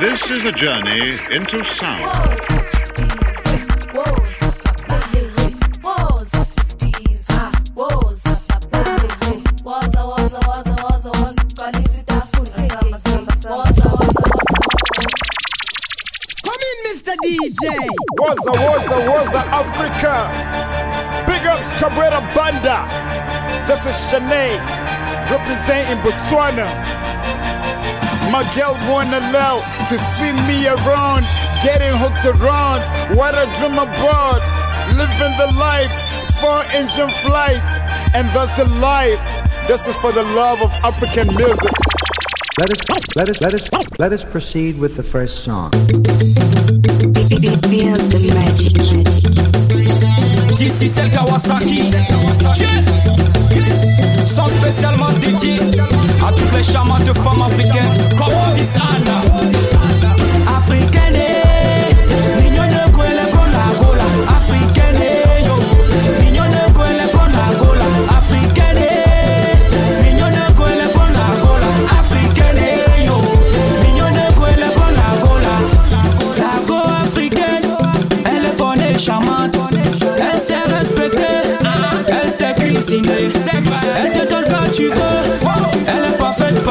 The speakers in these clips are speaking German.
This is a journey into sound. DJ. Waza, waza, waza, Africa. Big ups, Cabrera Banda. This is Shanae, representing Botswana. My girl wanna love to see me around, getting hooked around. What I dream about, living the life, four engine flight, and that's the life. This is for the love of African music. Let us let us let us let us proceed with the first song. Feel the magic. D'ici c'est Kawasaki. Sont spécialement dédiés à toutes les charmantes femmes africaines comme Miss Anna. Elle te donne quand tu veux. Elle est pas faite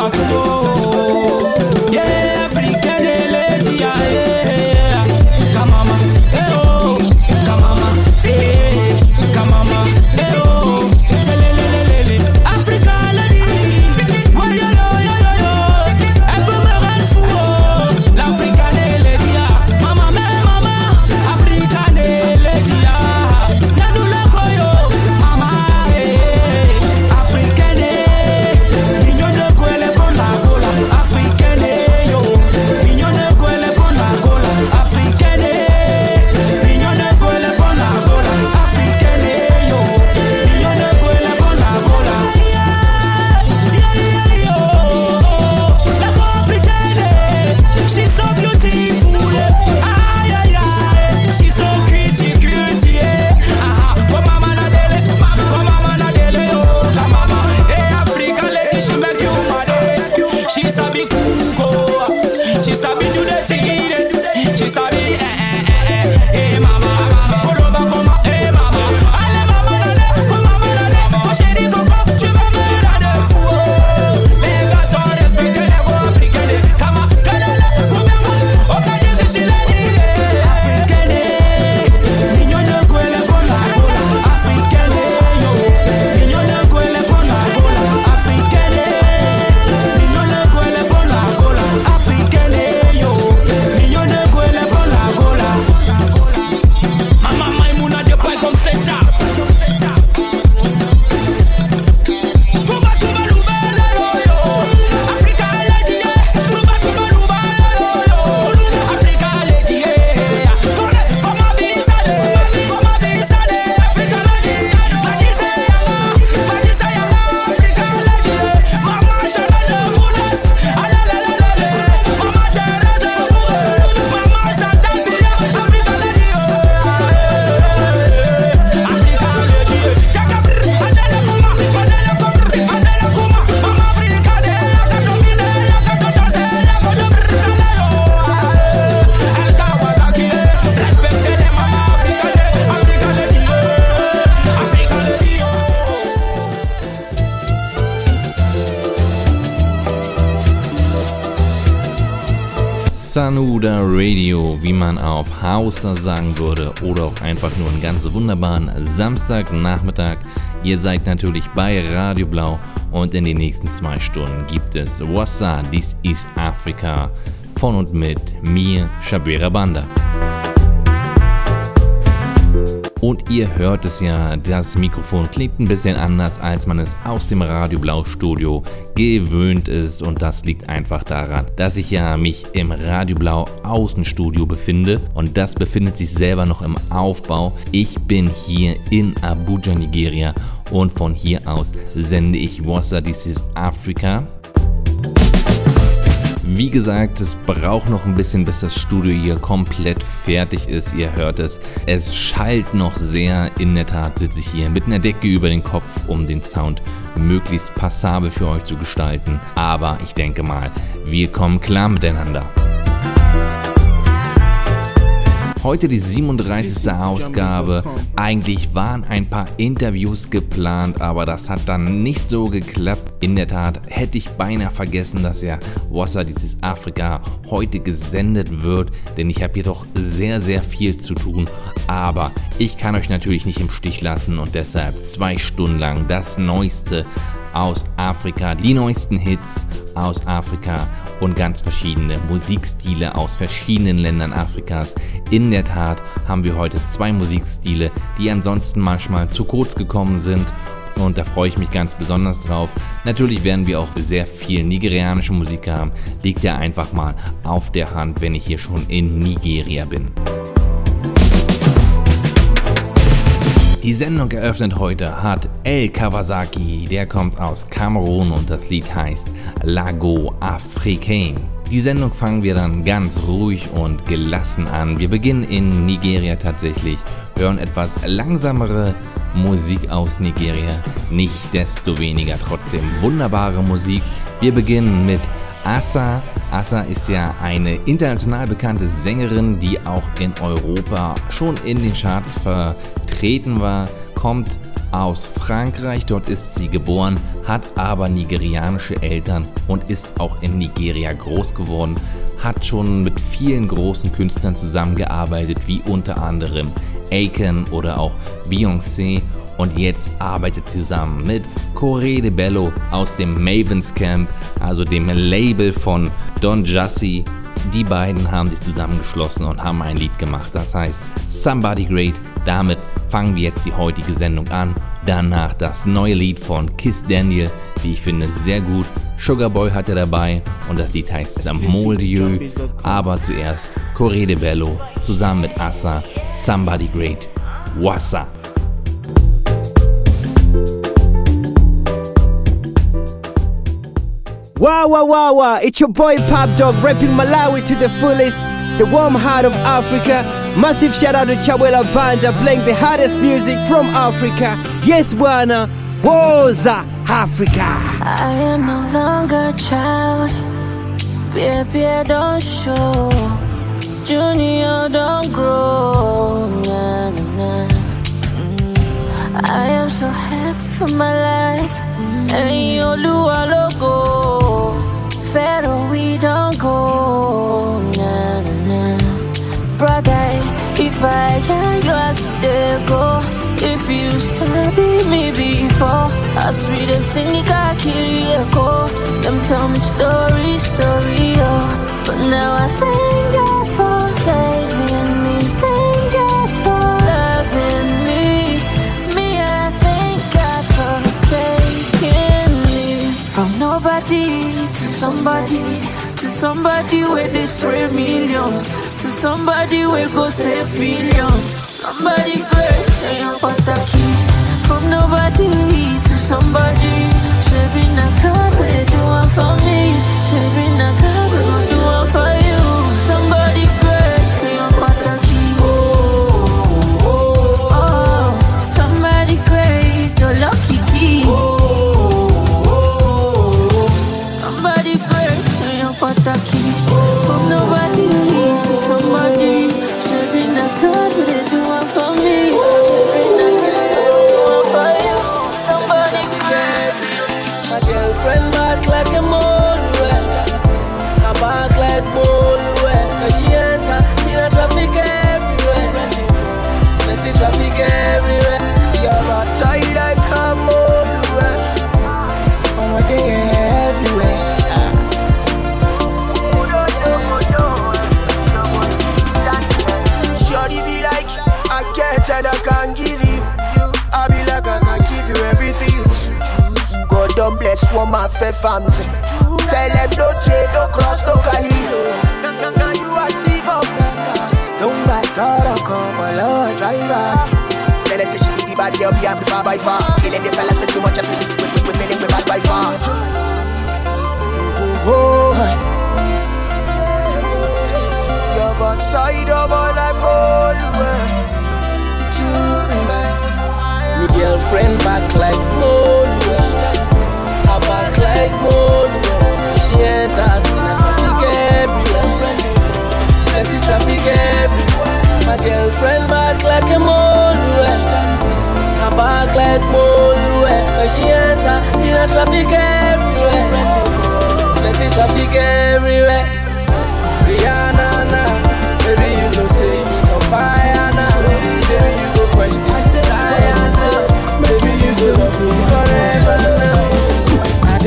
Sanuda Radio, wie man auf Hausa sagen würde, oder auch einfach nur einen ganz wunderbaren Samstagnachmittag. Ihr seid natürlich bei Radio Blau und in den nächsten zwei Stunden gibt es Wassa, dies ist Afrika, von und mit mir, Shabira Banda. Und ihr hört es ja, das Mikrofon klingt ein bisschen anders, als man es aus dem Radio Blau Studio gewöhnt ist. Und das liegt einfach daran, dass ich ja mich im Radio Blau Außenstudio befinde. Und das befindet sich selber noch im Aufbau. Ich bin hier in Abuja, Nigeria. Und von hier aus sende ich Wassa, dies ist Afrika. Wie gesagt, es braucht noch ein bisschen, bis das Studio hier komplett fertig ist. Ihr hört es. Es schallt noch sehr. In der Tat sitze ich hier mit einer Decke über den Kopf, um den Sound möglichst passabel für euch zu gestalten. Aber ich denke mal, wir kommen klar miteinander. Heute die 37. Ausgabe. Eigentlich waren ein paar Interviews geplant, aber das hat dann nicht so geklappt. In der Tat hätte ich beinahe vergessen, dass ja Wasser dieses Afrika heute gesendet wird, denn ich habe hier doch sehr, sehr viel zu tun. Aber ich kann euch natürlich nicht im Stich lassen und deshalb zwei Stunden lang das Neueste aus Afrika, die neuesten Hits aus Afrika und ganz verschiedene Musikstile aus verschiedenen Ländern Afrikas. In der Tat haben wir heute zwei Musikstile, die ansonsten manchmal zu kurz gekommen sind. Und da freue ich mich ganz besonders drauf. Natürlich werden wir auch sehr viel nigerianische Musik haben. Liegt ja einfach mal auf der Hand, wenn ich hier schon in Nigeria bin. Die Sendung eröffnet heute hat El Kawasaki, der kommt aus Kamerun und das Lied heißt Lago Africain. Die Sendung fangen wir dann ganz ruhig und gelassen an. Wir beginnen in Nigeria tatsächlich, hören etwas langsamere Musik aus Nigeria, nicht desto weniger trotzdem wunderbare Musik. Wir beginnen mit Asa. Asa ist ja eine international bekannte Sängerin, die auch in Europa schon in den Charts vertreten war, kommt aus Frankreich, dort ist sie geboren, hat aber nigerianische Eltern und ist auch in Nigeria groß geworden, hat schon mit vielen großen Künstlern zusammengearbeitet, wie unter anderem Aiken oder auch Beyoncé und jetzt arbeitet zusammen mit Corre de Bello aus dem Mavens Camp, also dem Label von Don Jussie. Die beiden haben sich zusammengeschlossen und haben ein Lied gemacht, das heißt Somebody Great. Damit fangen wir jetzt die heutige Sendung an. Danach das neue Lied von Kiss Daniel, wie ich finde, sehr gut. Sugar Boy hatte dabei und das Lied heißt Mon Dieu. Aber zuerst Corre de Bello zusammen mit Assa, Somebody Great. What's up? Wow, wow, wow, wow, it's your boy Pop Dog rapping Malawi to the fullest, the warm heart of Africa. Massive shout out to Chawela Banda playing the hardest music from Africa. Yes, Buana, Woza, Africa. I am no longer a child. Baby, don't show. Junior, don't grow. Mm. I am so happy for my life ẹ̀yin olúwa lógo fẹ́ràn wí dánkò. Brother, if I tell you go, if you study me before, as we dey sing káàkiri Èkó, dem tell me story, story, oh. But now I thank God for. Nobody to somebody, to somebody where they spray millions, to somebody where go save billions. Somebody great, say I'm pataki. From nobody to somebody, car, but they do one for me. Shaping a car, my fair family. Tell them don't trade, don't cross, don't cali. Now you are see for Don't matter, come along, driver. Tell her say she be the bad girl, be amplified by far. Killing the fellas with too much emphasis, with, with, with meaning, with bad by far. Oh, oh, oh. Your backside up all friend back like like gold. She enters in a traffic everywhere. Plenty traffic everywhere. My girlfriend back like a mole. Her back like moldware. When she enters in a traffic everywhere. Plenty traffic everywhere. Rihanna, baby you go see me on fire now. Baby you go question this.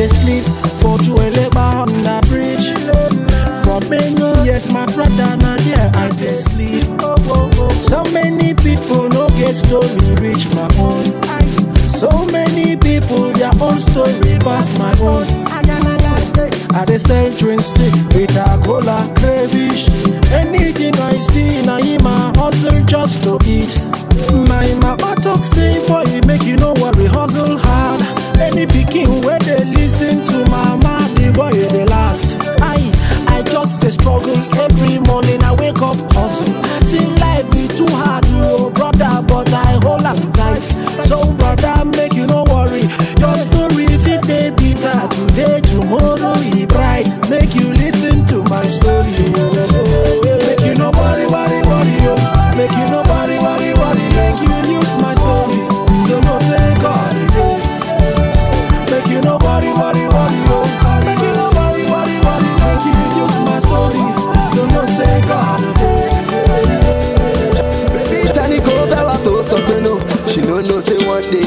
they sleep. For Juele on the bridge. For many yes, my brother, now there I they sleep. So many people no get story reach my own. So many people their own story pass my own. I they sell drink stick with a cola crayfish. Anything I see, now my hustle just to eat. My mama talk say boy, make you know what hustle pikin wey dey lis ten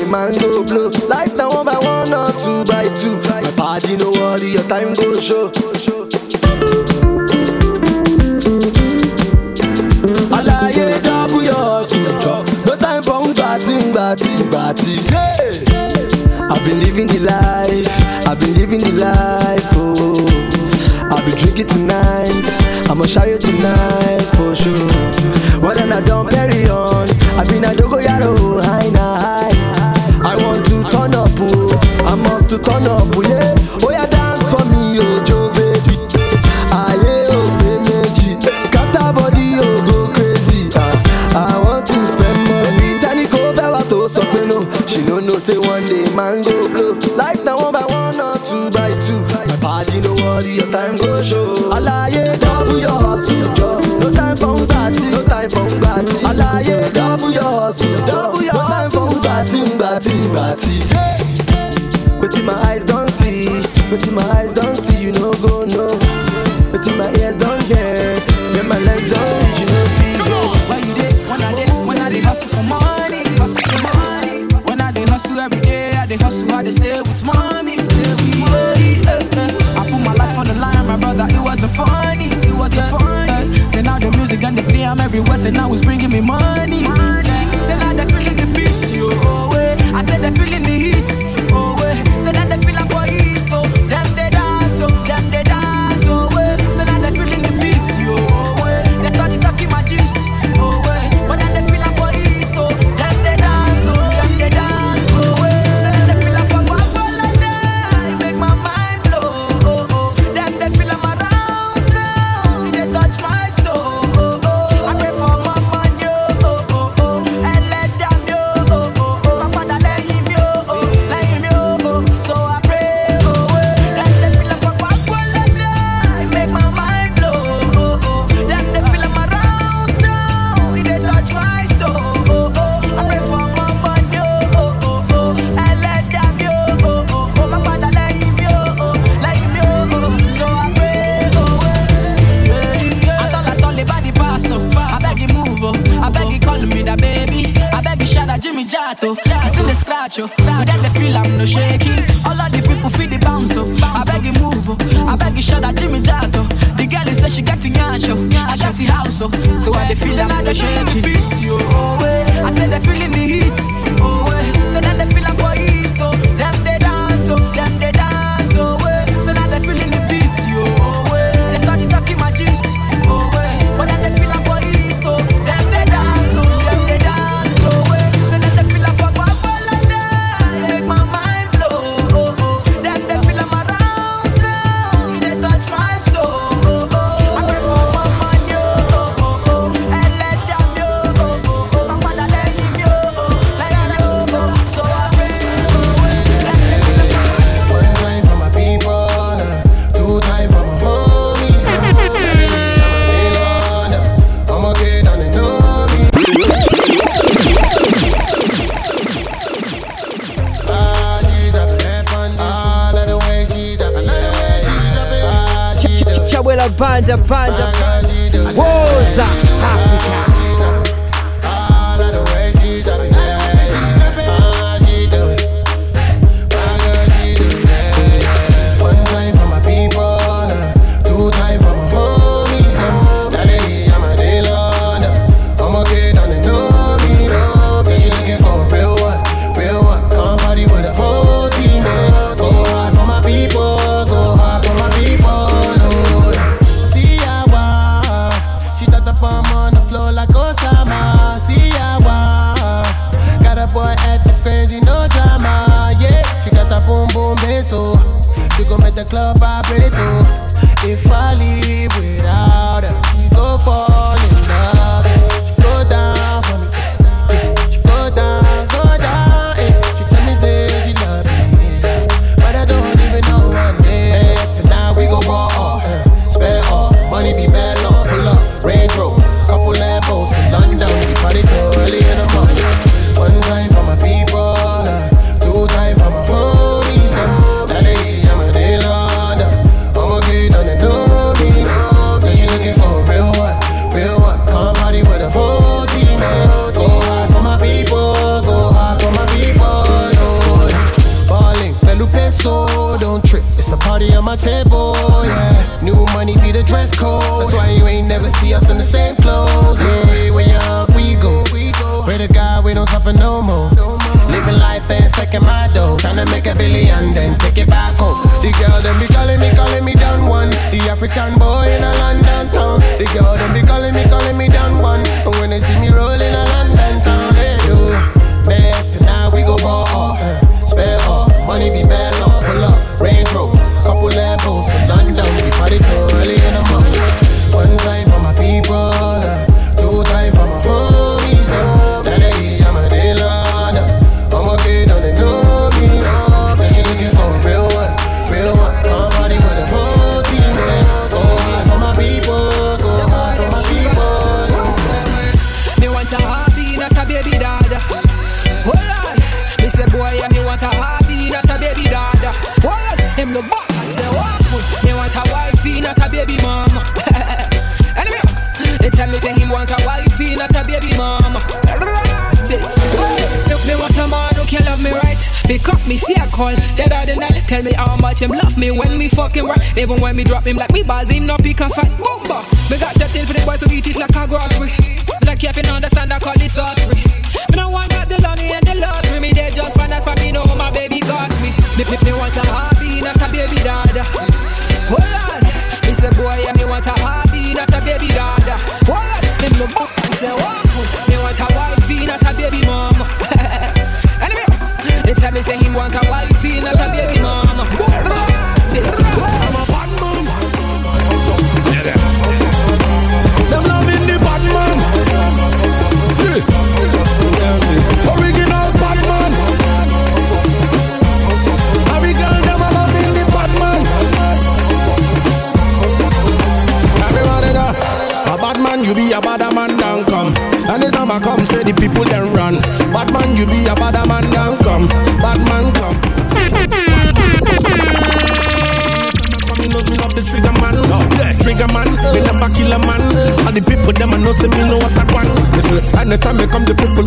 man go blow. Life now one by one or two by two. My body no worry, your time go show. Alaye double your hustle. No time for batting, batting, batting. Yeah. I've been living the life. I've been living the life. Oh, I'll be drinking tonight. I'ma show you tonight.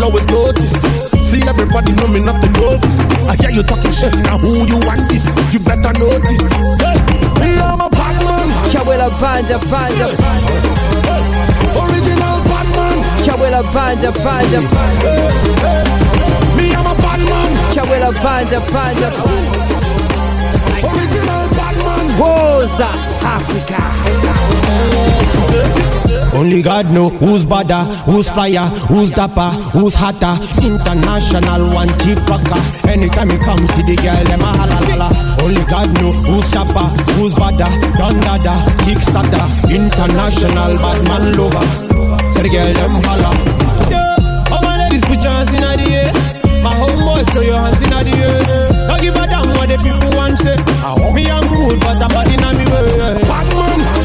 always notice. See everybody know me not the novice. I hear you talking shit now. Who you want this? You better notice. Hey, me I'm a Batman. Chawela banda banda. Hey, original Batman. Chawela banda banda. Hey, me I'm a bad man. Chawela banda banda. Original bad man. Rosa Africa. Only God know who's badder, who's flyer, who's dapper, who's hotter. International one cheap rocker. Anytime you come see the girl, them a holla. Only God know who's sharper, who's badder, dundada, kickstarter. International bad man lover. Say the girl, them holla. Yeah, all my ladies put your hands in the air. My homeboys throw your hands in the air. Don't give a damn what the people want say. I want me young rude, but I'm bad in my way. Bad man.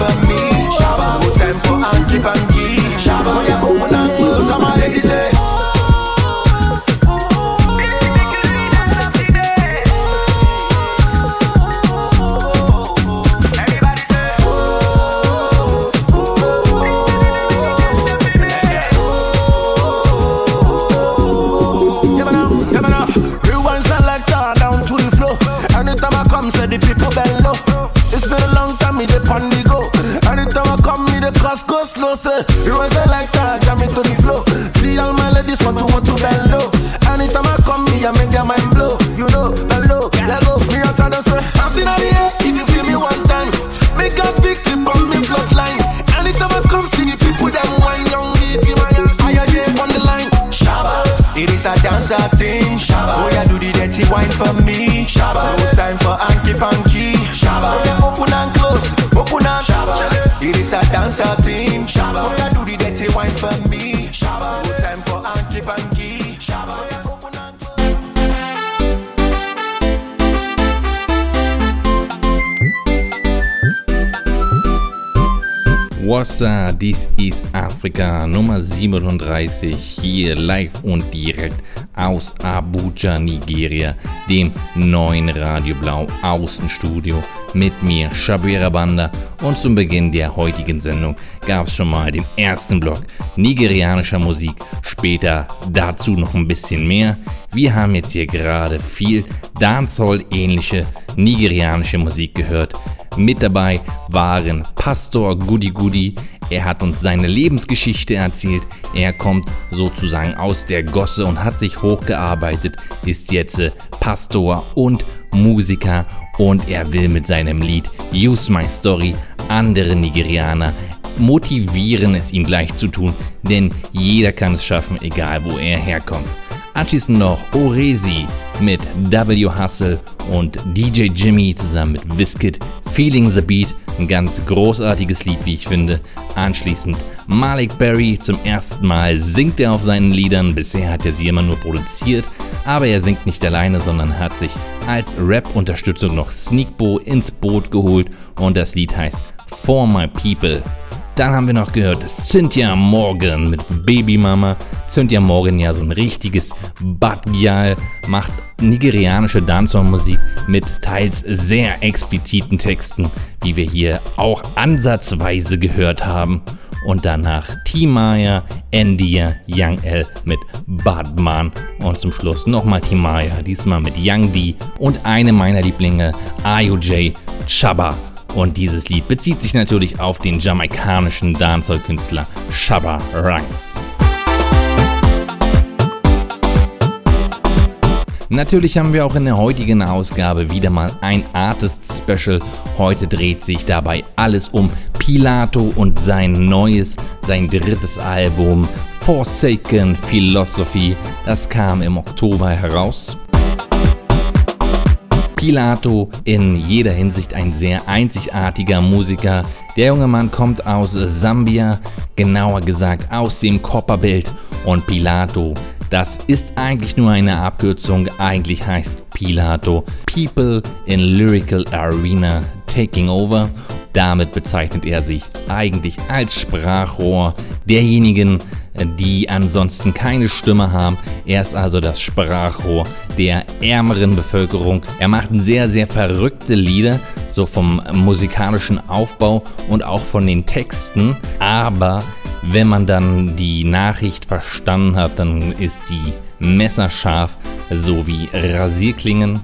For me. Shabba, no time for hanky panky. Shabba, oh yeah, open and close. I'm a lady say. Wassa, dies ist Afrika Nummer 37 hier live und direkt aus Abuja, Nigeria, dem neuen Radio Blau Außenstudio mit mir, Shabira Banda. Und zum Beginn der heutigen Sendung gab es schon mal den ersten Block nigerianischer Musik, später dazu noch ein bisschen mehr. Wir haben jetzt hier gerade viel Dancehall-ähnliche nigerianische Musik gehört. Mit dabei waren Pastor Goody Goody. Er hat uns seine Lebensgeschichte erzählt. Er kommt sozusagen aus der Gosse und hat sich hochgearbeitet, ist jetzt äh, Pastor und Musiker und er will mit seinem Lied Use My Story andere Nigerianer motivieren, es ihm gleich zu tun, denn jeder kann es schaffen, egal wo er herkommt. Anschließend noch Oresi mit W Hustle und DJ Jimmy zusammen mit Wizkid, Feeling the Beat, ein ganz großartiges Lied, wie ich finde. Anschließend Malik Berry, zum ersten Mal singt er auf seinen Liedern, bisher hat er sie immer nur produziert, aber er singt nicht alleine, sondern hat sich als Rap-Unterstützung noch Sneakbo ins Boot geholt und das Lied heißt For My People. Dann haben wir noch gehört Cynthia Morgan mit Baby Mama. Cynthia Morgan ja so ein richtiges Bad-Gyal, macht nigerianische Dancehall-Musik mit teils sehr expliziten Texten, wie wir hier auch ansatzweise gehört haben. Und danach Timaya, Endia, Young L mit Badman. Und zum Schluss nochmal Timaya, diesmal mit Young D und eine meiner Lieblinge, IOJ Chaba. Und dieses Lied bezieht sich natürlich auf den jamaikanischen Dancehall-Künstler Shabba Ranks. Natürlich haben wir auch in der heutigen Ausgabe wieder mal ein Artist-Special. Heute dreht sich dabei alles um Pilato und sein neues, sein drittes Album Forsaken Philosophy. Das kam im Oktober heraus. Pilato in jeder Hinsicht ein sehr einzigartiger Musiker. Der junge Mann kommt aus Sambia, genauer gesagt aus dem Kopperbelt und Pilato. Das ist eigentlich nur eine Abkürzung, eigentlich heißt Pilato People in Lyrical Arena Taking Over. Damit bezeichnet er sich eigentlich als Sprachrohr derjenigen, die ansonsten keine Stimme haben. Er ist also das Sprachrohr der ärmeren Bevölkerung. Er macht sehr, sehr verrückte Lieder, so vom musikalischen Aufbau und auch von den Texten. Aber wenn man dann die Nachricht verstanden hat, dann ist die messerscharf, so wie Rasierklingen.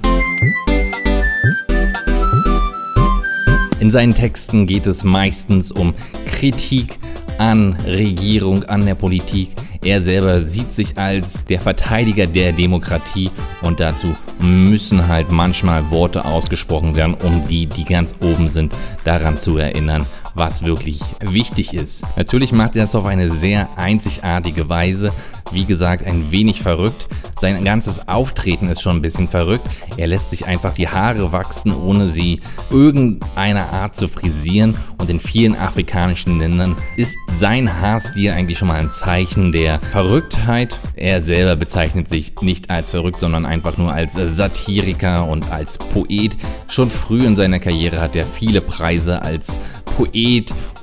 In seinen Texten geht es meistens um Kritik an Regierung, an der Politik. Er selber sieht sich als der Verteidiger der Demokratie und dazu müssen halt manchmal Worte ausgesprochen werden, um die, die ganz oben sind, daran zu erinnern, was wirklich wichtig ist. Natürlich macht er es auf eine sehr einzigartige Weise. Wie gesagt, ein wenig verrückt. Sein ganzes Auftreten ist schon ein bisschen verrückt. Er lässt sich einfach die Haare wachsen, ohne sie irgendeiner Art zu frisieren. Und in vielen afrikanischen Ländern ist sein Haarstil eigentlich schon mal ein Zeichen der Verrücktheit. Er selber bezeichnet sich nicht als verrückt, sondern einfach nur als Satiriker und als Poet. Schon früh in seiner Karriere hat er viele Preise als Poet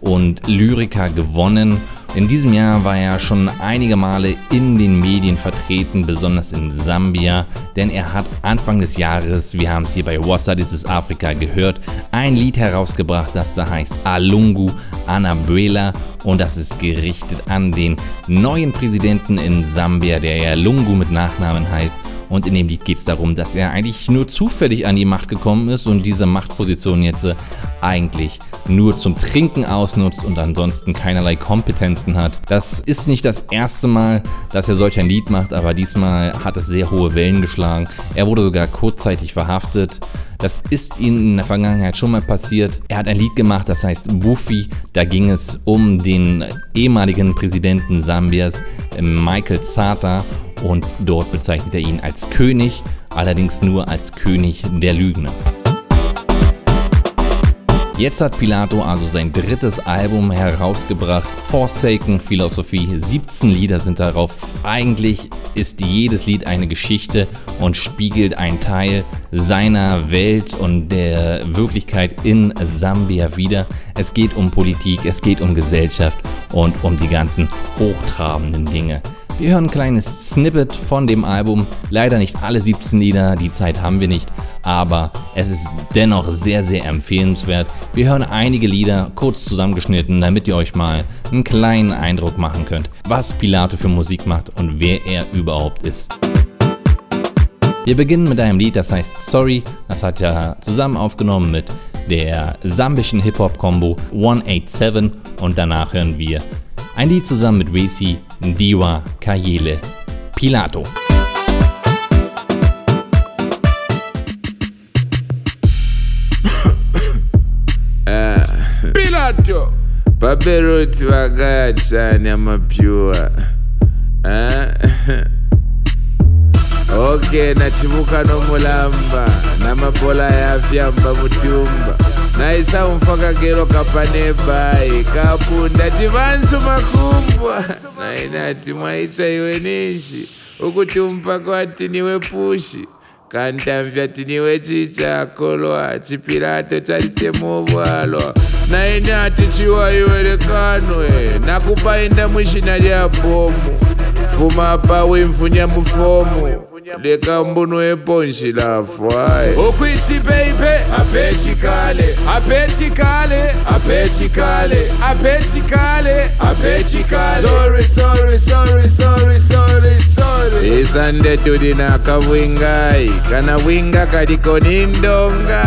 und Lyriker gewonnen. In diesem Jahr war er schon einige Male in den Medien vertreten, besonders in Sambia, denn er hat Anfang des Jahres, wir haben es hier bei Wassa This Afrika gehört, ein Lied herausgebracht, das da heißt Alungu Anabuela und das ist gerichtet an den neuen Präsidenten in Sambia, der ja Lungu mit Nachnamen heißt. Und in dem Lied geht es darum, dass er eigentlich nur zufällig an die Macht gekommen ist und diese Machtposition jetzt äh, eigentlich nur zum Trinken ausnutzt und ansonsten keinerlei Kompetenzen hat. Das ist nicht das erste Mal, dass er solch ein Lied macht, aber diesmal hat es sehr hohe Wellen geschlagen. Er wurde sogar kurzzeitig verhaftet. Das ist ihm in der Vergangenheit schon mal passiert. Er hat ein Lied gemacht, das heißt Buffy. Da ging es um den ehemaligen Präsidenten Sambias, Michael Zata. Und dort bezeichnet er ihn als König, allerdings nur als König der Lügner. Jetzt hat Pilato also sein drittes Album herausgebracht, Forsaken Philosophy. 17 Lieder sind darauf. Eigentlich ist jedes Lied eine Geschichte und spiegelt einen Teil seiner Welt und der Wirklichkeit in Sambia wider. Es geht um Politik, es geht um Gesellschaft und um die ganzen hochtrabenden Dinge. Wir hören ein kleines Snippet von dem Album. Leider nicht alle 17 Lieder, die Zeit haben wir nicht, aber es ist dennoch sehr, sehr empfehlenswert. Wir hören einige Lieder kurz zusammengeschnitten, damit ihr euch mal einen kleinen Eindruck machen könnt, was Pilato für Musik macht und wer er überhaupt ist. Wir beginnen mit einem Lied, das heißt Sorry. Das hat er zusammen aufgenommen mit der sambischen Hip-Hop-Kombo 187 und danach hören wir ein Lied zusammen mit Resi, Ndiwa Kayele Pilato. Pilato! Paperoti vakaya chani amapyuwa eh? ok na chivukano mulamba. Na mapola ya yafyamba mutumba. Naisa umfakagero kapanebai kapunda tivansu makumbwa nainati mwaisa iwe nishi. Ukuti umpaka wati niwe pushi. Kantamvya tiniwe chichakolwa chipirato chalitemobwalwa nainati chiwaiwerekanwe nakupainda mwishina lya bomu vuma pawimfunya mufomu. Leka mbuno eponji lafu hayi okwitshi peipe. Aphetshikale aphetshikale aphetshikale aphetshikale aphetshikale sorry sorry sorry sorry sorry sorry. Isandetu dinaka bwingayi kana bwinga kaliko nindonga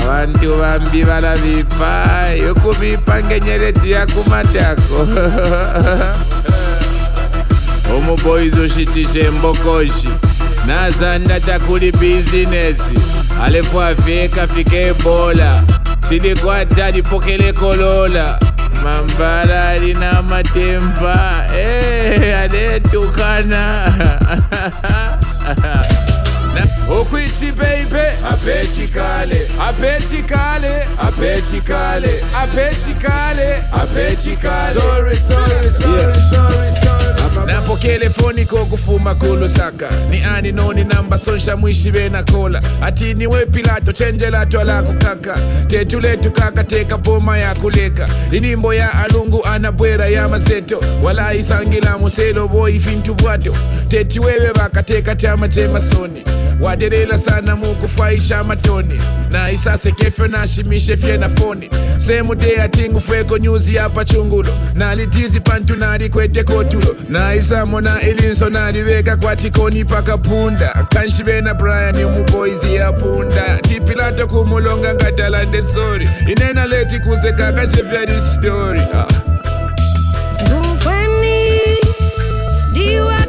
abantu bambi balabipa yokubipa ngenyeleti yakumatako omuboyizi oshitisha embokoshi nazanda takuli bizinesi alefu afyeka fika ebola. Silikwata alipokele kolola. Mambala alina matemba. Hey, aletukana okwichi baby. Apechikale apechikale apechikale apechikale apechikale sorry sorry sorry yeah. sorry sorry napokea telefoni kokufuma kulusaka ni ani noni namba sonsha mwishi benakola ati niwe pilato chenjela twalako kaka tetu letu kaka teka poma ya kuleka. Inimbo ya alungu anabwera ya mazeto wala isangila muselo boy fintu bwato. Teti wewe bakateka chama chemasoni waderela sana mukufaisha matoni. Na isase kefe nashimishe fye na foni. Semude atingu fweko nyuzi yapa chungulo nalitizi pantu nalikwete kotulo. Na ndaisamona elinson ariveka kwatikoni pakapunda kanshive nabrian muboizi yapunda chipilato kumulonga ngatalande sori. Inenaleti kuzeka kachefyari stori ah. ndumfani diwa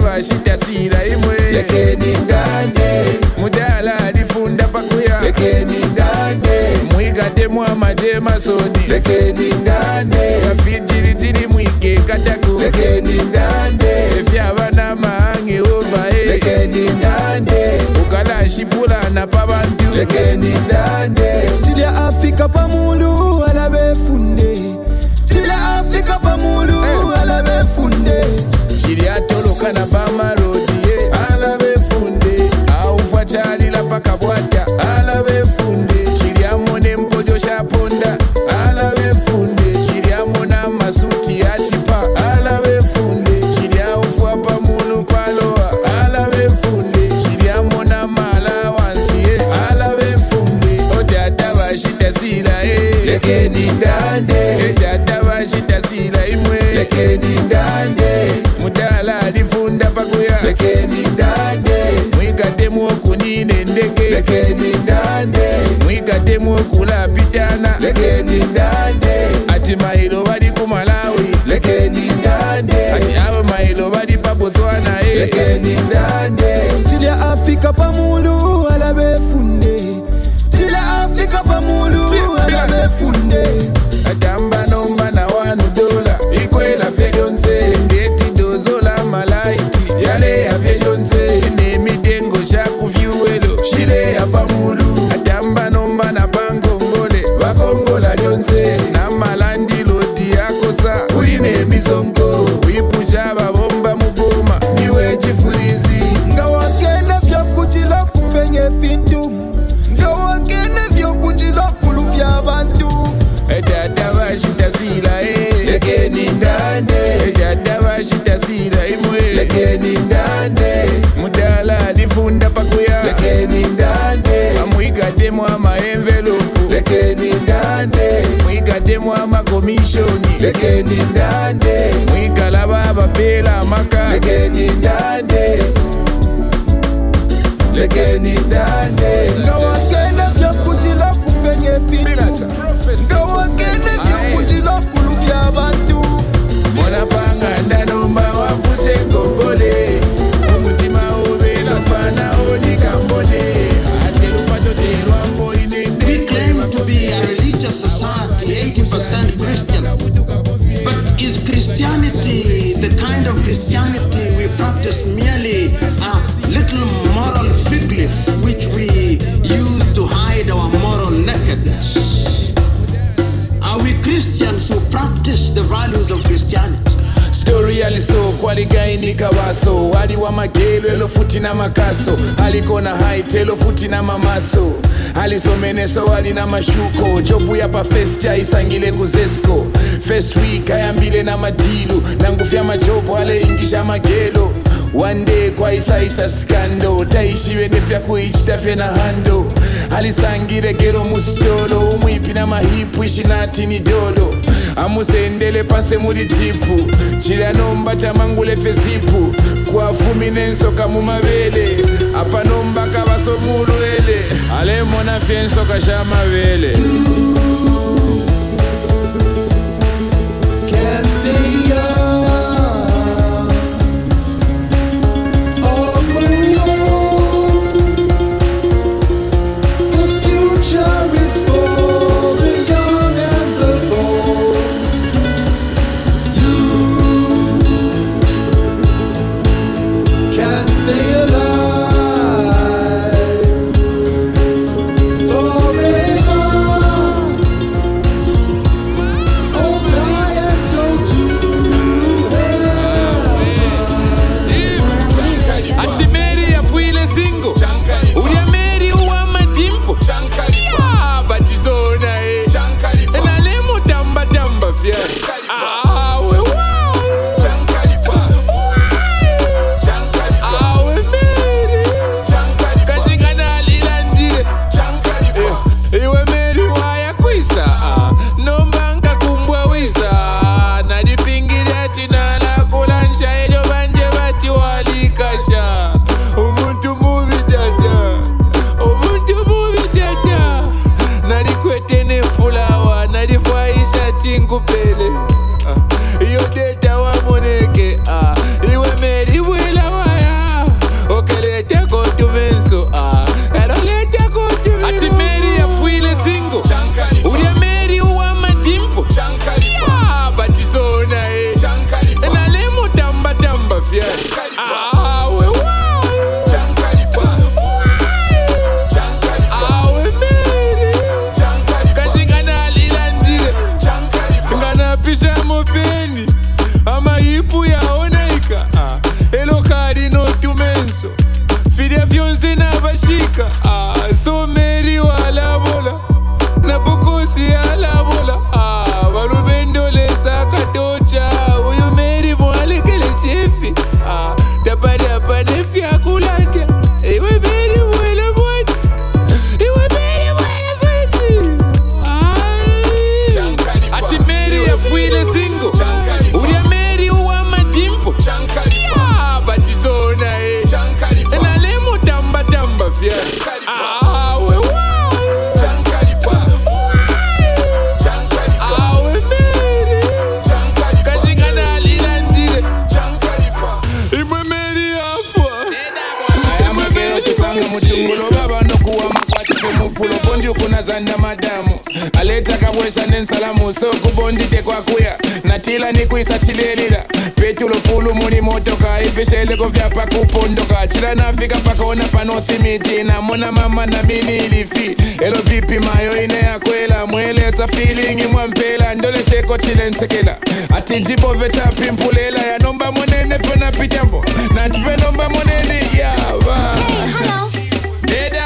vashitasira imwe. Lekeni ndande mudala alifunda pakuya. Lekeni ndande mwigatemu amate masoni. Lekeni ndande kafitiritiri mwike kataku lekeni ndande efyavana mahangi ovae lekeni ndande ukalashipulana pabantu. Lekeni ndande Chile Afrika pamulu ala befunde. Chile Afrika pamulu ala chiryatoloka na pamarodiye eh. ala befunde aufa chalila paka bwata ala befunde chiryamone mpojo shaponda ala befunde chiryamona masuti yachipa ala befunde chiryaufa pamunu paloa ala befunde chiryamona malawansiye eh. ala befunde odata oh, vashidasila eh. lekeni ndande. Edata vashidasila imwe. Lekeni ndande. kuti mailo vari kumalawi. Lekeni ndande. Ati avo mailo vari pabotswana e eh. lekeni ndande. Nchi lya afrika pamulu makaso alikona haitelo futi na mamaso. Alisomeneso ali na mashuko. Jobu ya pa fest aisangile kuzesco. First week ayambile na madilu. Nangufya majobo aleingisha magelo. One day kwaisaisa skando. Taishiwe nefya kuichita fye na hando. Alisangile gero musitolo umwipi na mahipu ishinati ni dodo amusendele pase muli jipu. Chilanomba tamangule fezipu kuafumina ensoka mu mabele apano mbaka basomulwele ale mona fye ensoka xa mabele I'ma do it. Makwatise mufulo bondi ukunazanda madamu aleta kabwesha nensalamu sokubondite kwakuya. Natila nikwisatilelila petulo fulu muli motoka ifisheleko vyapa kupondoka. Chila nafika pakona panothimiti namona mama na mini ilifi elo pipi mayo ine yakwela mwelesa filingi mwampela ndolesheko chile nsekela. Ati njibove chapimpulela yanomba monene fena pitambo natifenomba monene yava Deda boy,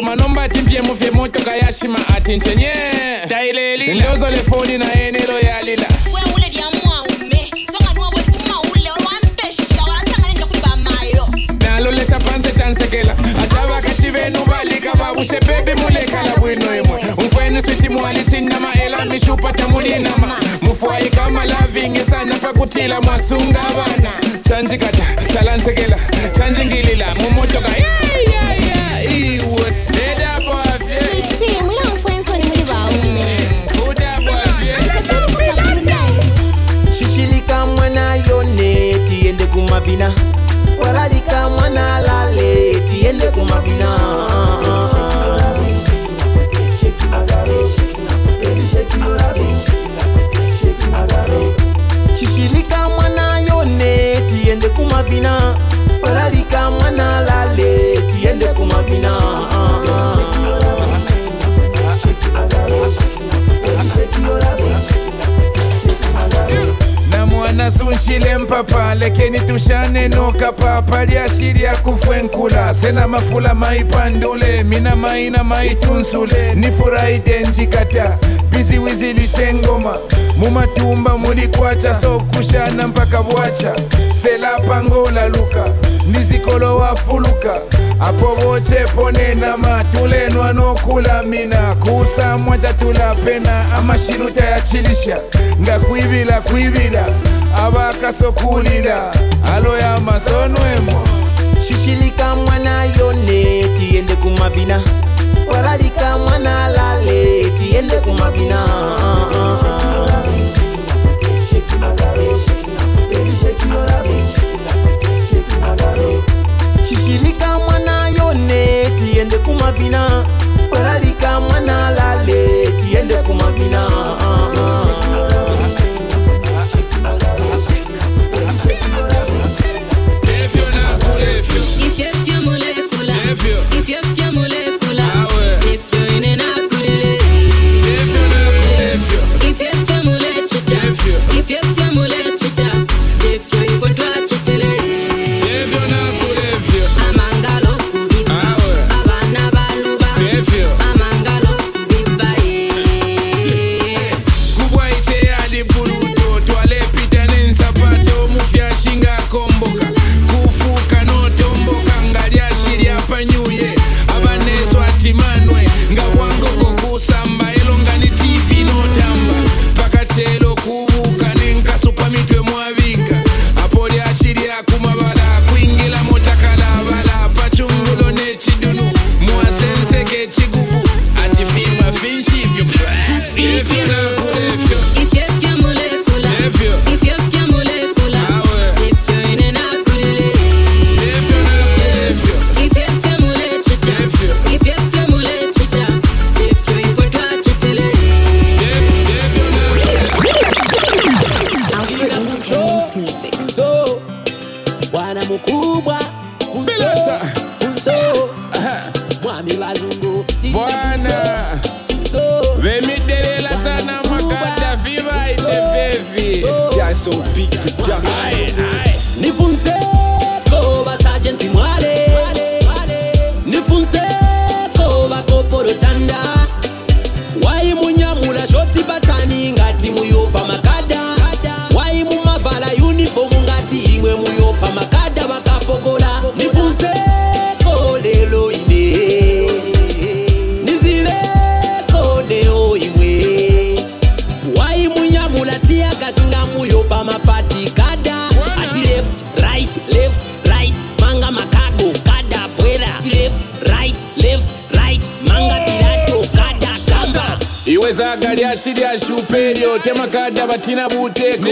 tuma nombati mpiemu vyemotoka yashima ati nchenye tailelila ndozo lefoni na enelo yalila nalolesha panze chansekela ata vakashi venu valika vavushe bebi mulekala bwino e imwe umfwenu siti mwalichina maela mishupa tamulinama mufwaikama lavingisana e pakutila mwasunga vana chanjikata chalansekela chanjingilila mumotoka yeah! Medina. Olalika mwana la Tushile mpapa lekeni tushane noka papa liashiria kufwenkula sena mafula maipandule mina maina maitunsule nifurahide njikata biziwizi lisengoma. Mumatumba mulikwacha sokushana mpaka bwacha selapangola luka nizikolo wafuluka. Apo voche ponena matulenwa nokula mina. Kusa mwatatula pena amashinuta yachilisha ngakwivila kwivila, kwivila. Abakasokulila alo ya masonwemo. Shishilika mwana yone tiende kumavina. Walalika mwana lale tiende kumavina. Shishilika mwana yone tiende kumavina. Walalika mwana lale So Beat Production. cash uperyo temakada vatina buteko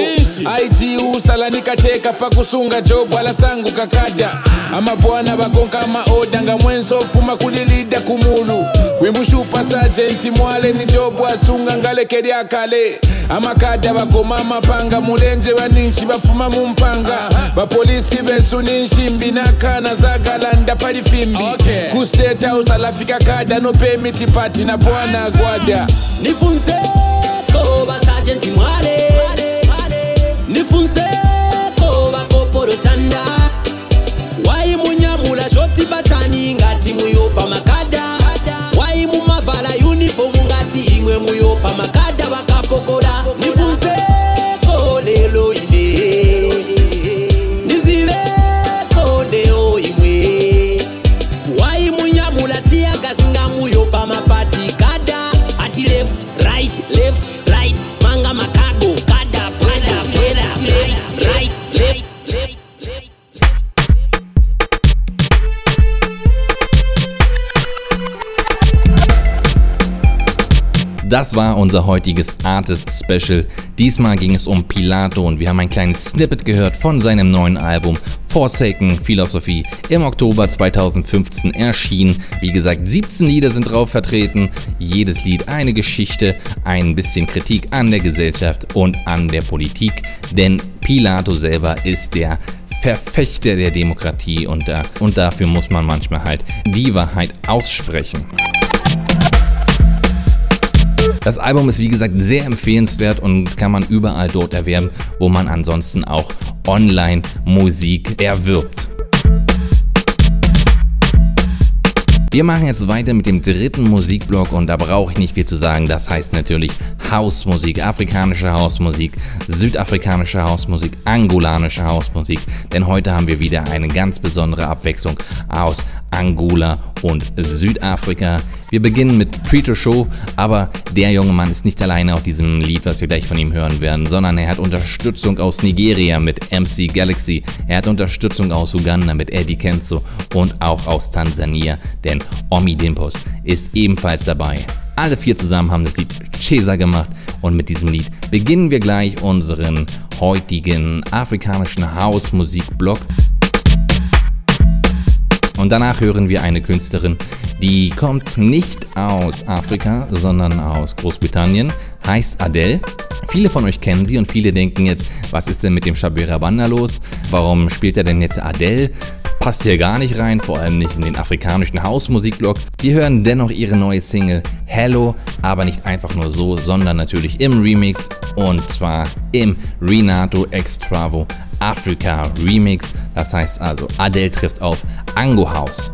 ig usala nikateka pakusunga jobwala sangu kakada. Amabwana vakonka maoda nga mwenso fuma kulilida kumulu. Wimbushupa sajenti mwale ni jobwa sunga ngalekerya kale amakada vakoma mapanga mulenje vaninshi vafuma mumpanga. Vapolisi vesu ni nshimbi na kana zagalanda pali fimbi. Okay. kusteta usalafika kada no pemiti pati na bwana gwada nifunze. Nifunzeko basajenti mwale. Nifunzeko bakoporo chanda. Waimunyamula shoti batani ngati muyopa makada. Waimumavala unifomu ngati imwe muyopa makada Das war unser heutiges Artist Special. Diesmal ging es um Pilato und wir haben ein kleines Snippet gehört von seinem neuen Album Forsaken Philosophy im Oktober 2015 erschienen. Wie gesagt, 17 Lieder sind drauf vertreten. Jedes Lied eine Geschichte, ein bisschen Kritik an der Gesellschaft und an der Politik. Denn Pilato selber ist der Verfechter der Demokratie und, da, und dafür muss man manchmal halt die Wahrheit aussprechen. Das Album ist wie gesagt sehr empfehlenswert und kann man überall dort erwerben, wo man ansonsten auch online Musik erwirbt. Wir machen jetzt weiter mit dem dritten Musikblock und da brauche ich nicht viel zu sagen. Das heißt natürlich Hausmusik, afrikanische Hausmusik, südafrikanische Hausmusik, angolanische Hausmusik. Denn heute haben wir wieder eine ganz besondere Abwechslung aus Angola und Südafrika. Wir beginnen mit Preto Show, aber der junge Mann ist nicht alleine auf diesem Lied, was wir gleich von ihm hören werden, sondern er hat Unterstützung aus Nigeria mit MC Galaxy, er hat Unterstützung aus Uganda mit Eddie Kenzo und auch aus Tansania, denn Omi Dimpos ist ebenfalls dabei. Alle vier zusammen haben das Lied Chesa gemacht und mit diesem Lied beginnen wir gleich unseren heutigen afrikanischen Hausmusikblock. Und danach hören wir eine Künstlerin, die kommt nicht aus Afrika, sondern aus Großbritannien, heißt Adele. Viele von euch kennen sie und viele denken jetzt, was ist denn mit dem Shabira Banda los? Warum spielt er denn jetzt Adele? Passt hier gar nicht rein, vor allem nicht in den afrikanischen Hausmusikblock. Wir hören dennoch ihre neue Single Hello, aber nicht einfach nur so, sondern natürlich im Remix und zwar im Renato Extravo Africa Remix. Das heißt also, Adele trifft auf Ango House.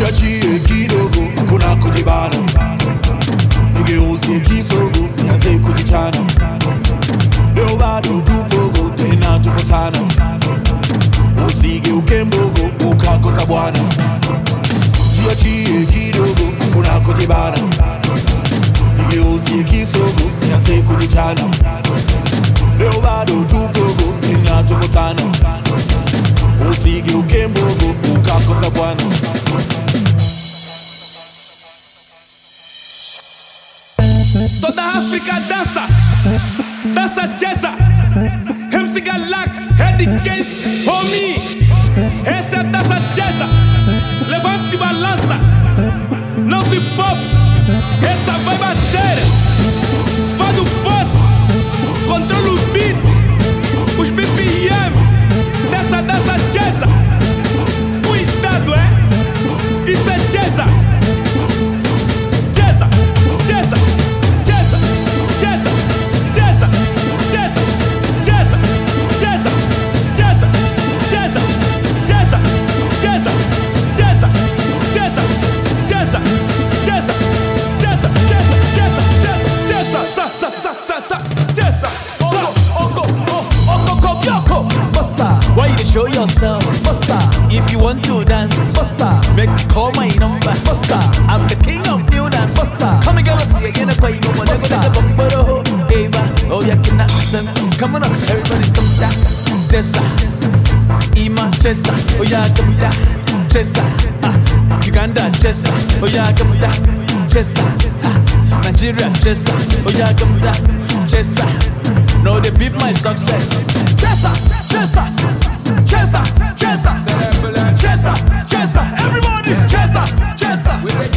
Niachie kidogo, hakuna kujibana, nigeuzie kisogo, nianze kujichana. Leo bado tupogo, tena tuko sana, usigeuke mbogo ukakosa bwana. Tuachie kidogo unakojibana nigeuzie kisogo nianze kujichana. Leo bado tupogo tena tuko sana. Usigeuke mbogo ukakosa bwana Toda África dança, dança chesa. MC Galax, Head Case, homie. Essa é a dança chesa. Levante balança. Não te pops, essa vai show yourself? Bossa, if you want to dance, bossa, make call my number. Bossa, I'm the king of new dance. Bossa, come and get us again. I play no more. Never let the bumbo, Eva. Oh yeah, can I send? Come on up, everybody come down. Tessa, Ima Tessa. Oh yeah, come down. Tessa, ah, Uganda Tessa. Oh yeah, come down. Tessa, ah, Nigeria Tessa. Oh yeah, come down. Tessa. No, they beat my success. Chesa, Chesa, Chesa, Chesa, Chesa, Chesa, everybody, Chesa, Chesa,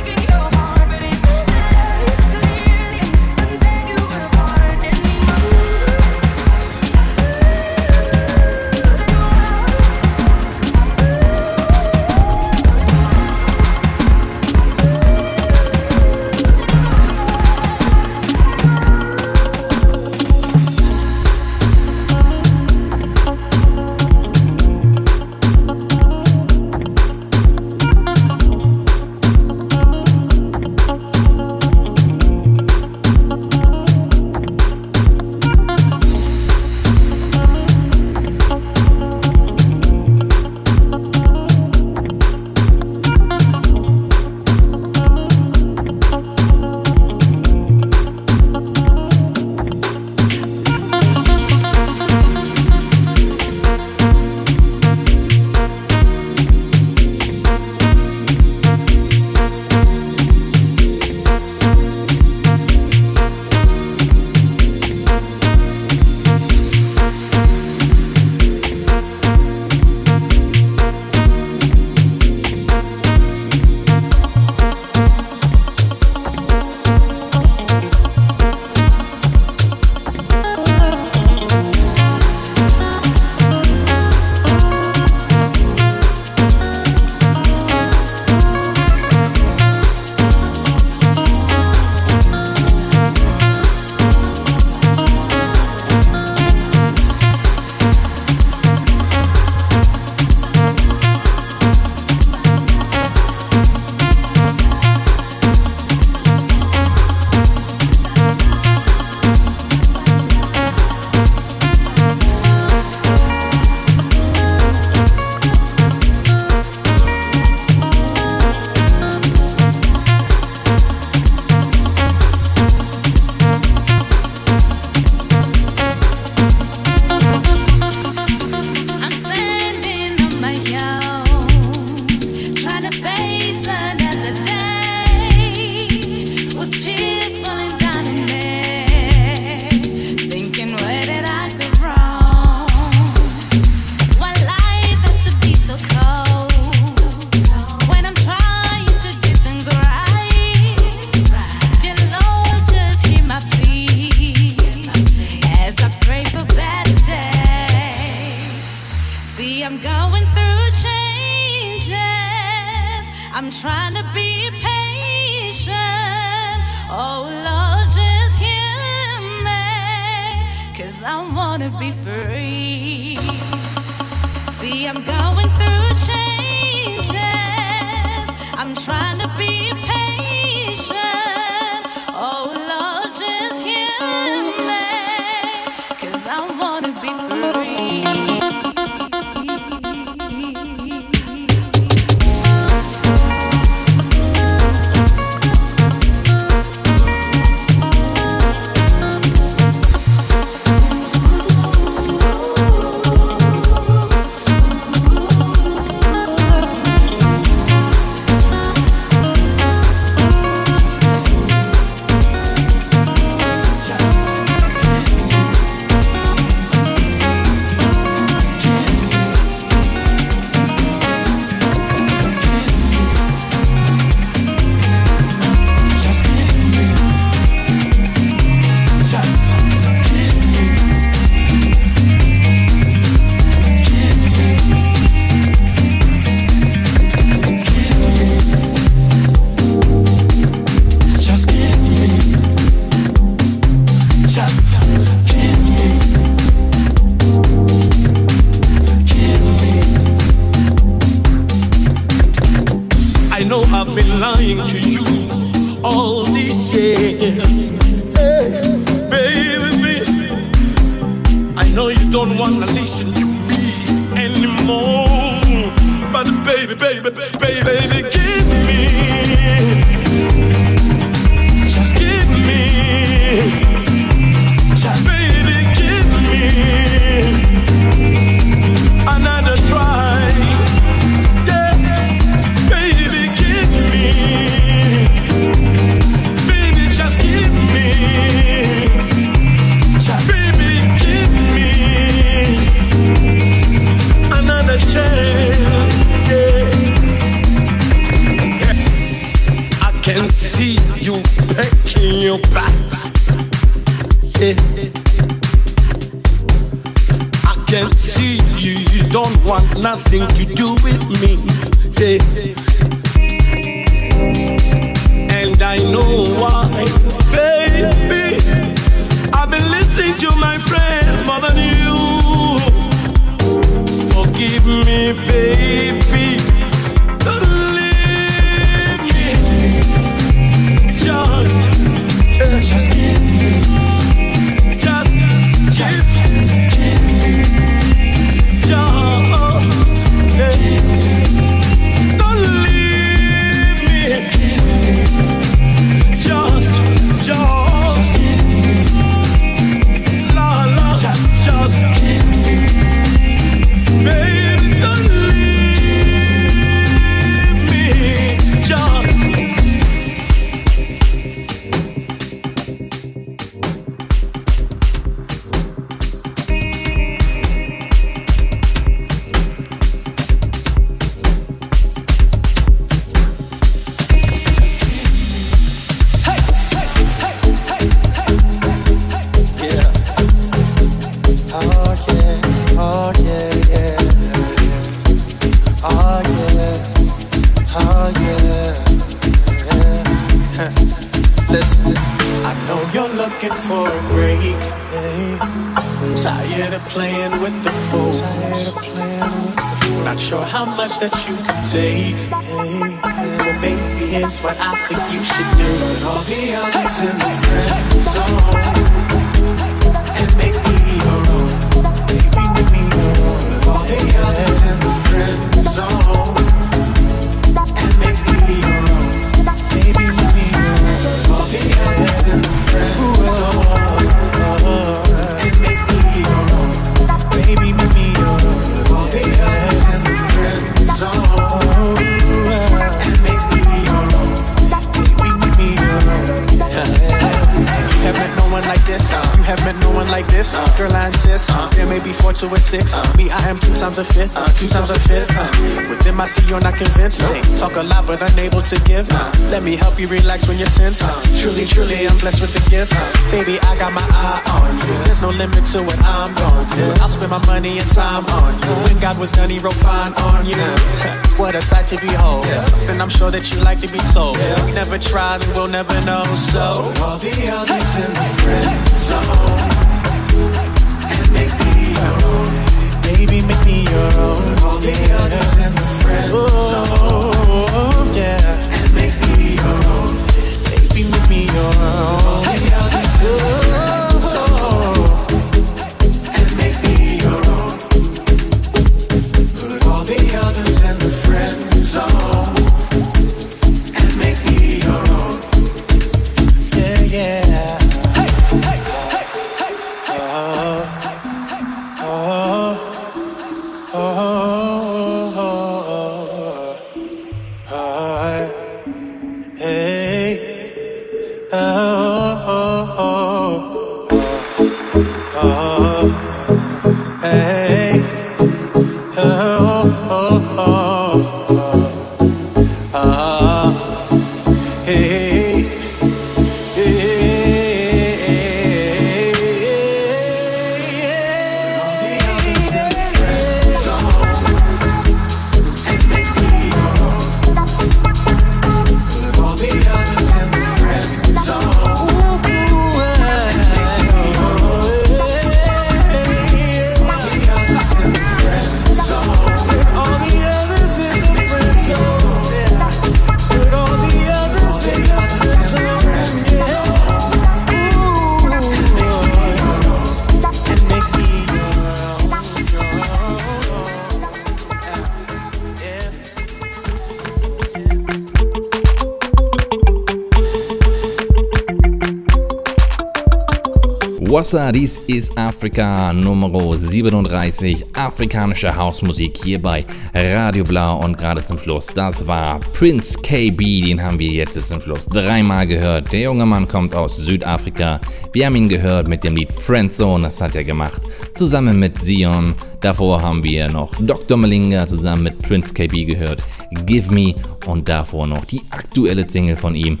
Wassa, dies ist Afrika Nummer 37, afrikanische Hausmusik hier bei Radio Blau und gerade zum Schluss, das war Prince KB, den haben wir jetzt zum Schluss dreimal gehört. Der junge Mann kommt aus Südafrika, wir haben ihn gehört mit dem Lied Friendzone, das hat er gemacht, zusammen mit Sion. Davor haben wir noch Dr. Malinga zusammen mit Prince KB gehört, Give Me und davor noch die aktuelle Single von ihm,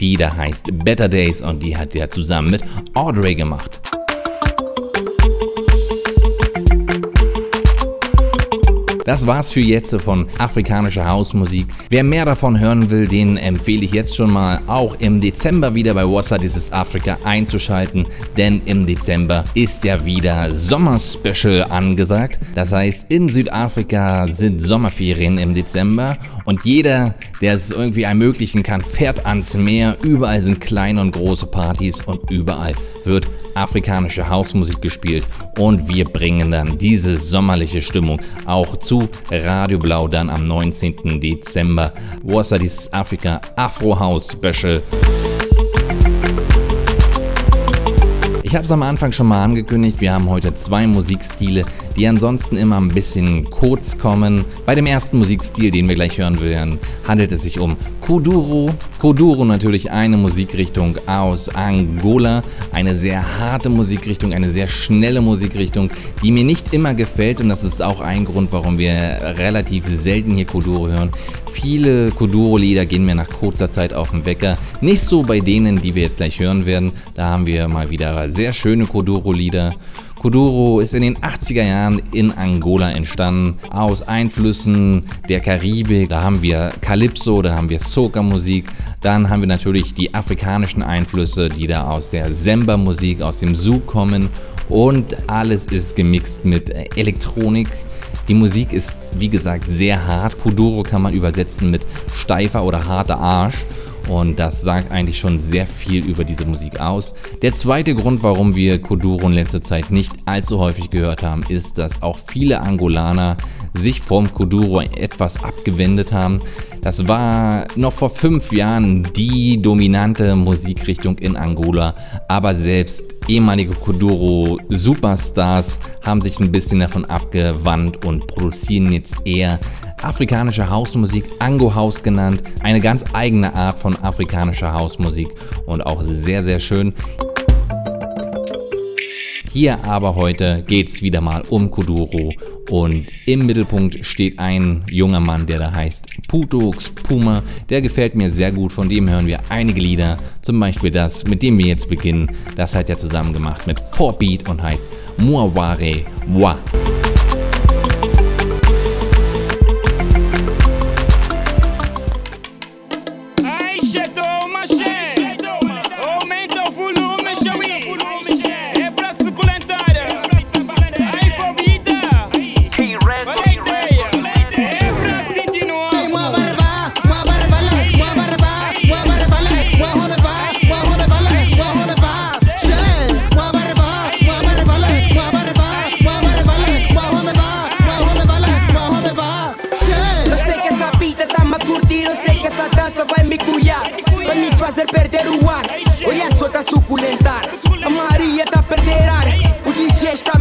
die da heißt Better Days und die hat er zusammen mit Audrey gemacht. Das war's für jetzt von afrikanischer Hausmusik. Wer mehr davon hören will, den empfehle ich jetzt schon mal auch im Dezember wieder bei Wassa Dieses Afrika einzuschalten, denn im Dezember ist ja wieder Sommerspecial angesagt. Das heißt, in Südafrika sind Sommerferien im Dezember und jeder, der es irgendwie ermöglichen kann, fährt ans Meer. Überall sind kleine und große Partys und überall wird afrikanische Hausmusik gespielt und wir bringen dann diese sommerliche Stimmung auch zu Radio Blau dann am 19. Dezember. Wassa dieses Afrika Afro House Special. Ich habe es am Anfang schon mal angekündigt, wir haben heute zwei Musikstile, die ansonsten immer ein bisschen kurz kommen. Bei dem ersten Musikstil, den wir gleich hören werden, handelt es sich um Kuduro. Kuduro natürlich eine Musikrichtung aus Angola, eine sehr harte Musikrichtung, eine sehr schnelle Musikrichtung, die mir nicht immer gefällt und das ist auch ein Grund, warum wir relativ selten hier Kuduro hören. Viele Kuduro-Lieder gehen mir nach kurzer Zeit auf den Wecker. Nicht so bei denen, die wir jetzt gleich hören werden. Da haben wir mal wieder sehr schöne Kuduro-Lieder. Kuduro ist in den 80er Jahren in Angola entstanden, aus Einflüssen der Karibik. Da haben wir Calypso, da haben wir Soca-Musik, dann haben wir natürlich die afrikanischen Einflüsse, die da aus der Semba-Musik, aus dem Zouk kommen und alles ist gemixt mit Elektronik. Die Musik ist, wie gesagt, sehr hart. Kuduro kann man übersetzen mit steifer oder harter Arsch. Und das sagt eigentlich schon sehr viel über diese Musik aus. Der zweite Grund, warum wir Kuduro in letzter Zeit nicht allzu häufig gehört haben, ist, dass auch viele Angolaner sich vom Kuduro etwas abgewendet haben. Das war noch vor fünf Jahren die dominante Musikrichtung in Angola, aber selbst ehemalige Kuduro-Superstars haben sich ein bisschen davon abgewandt und produzieren jetzt eher afrikanische Hausmusik, Ango House genannt, eine ganz eigene Art von afrikanischer Hausmusik und auch sehr, sehr schön. Hier aber heute geht es wieder mal um Kuduro. Und im Mittelpunkt steht ein junger Mann, der da heißt Putux Puma, der gefällt mir sehr gut, von dem hören wir einige Lieder, zum Beispiel das, mit dem wir jetzt beginnen, das hat er zusammen gemacht mit 4Beat und heißt Muaware Wa. A Maria tá perderar, perder. O DJ está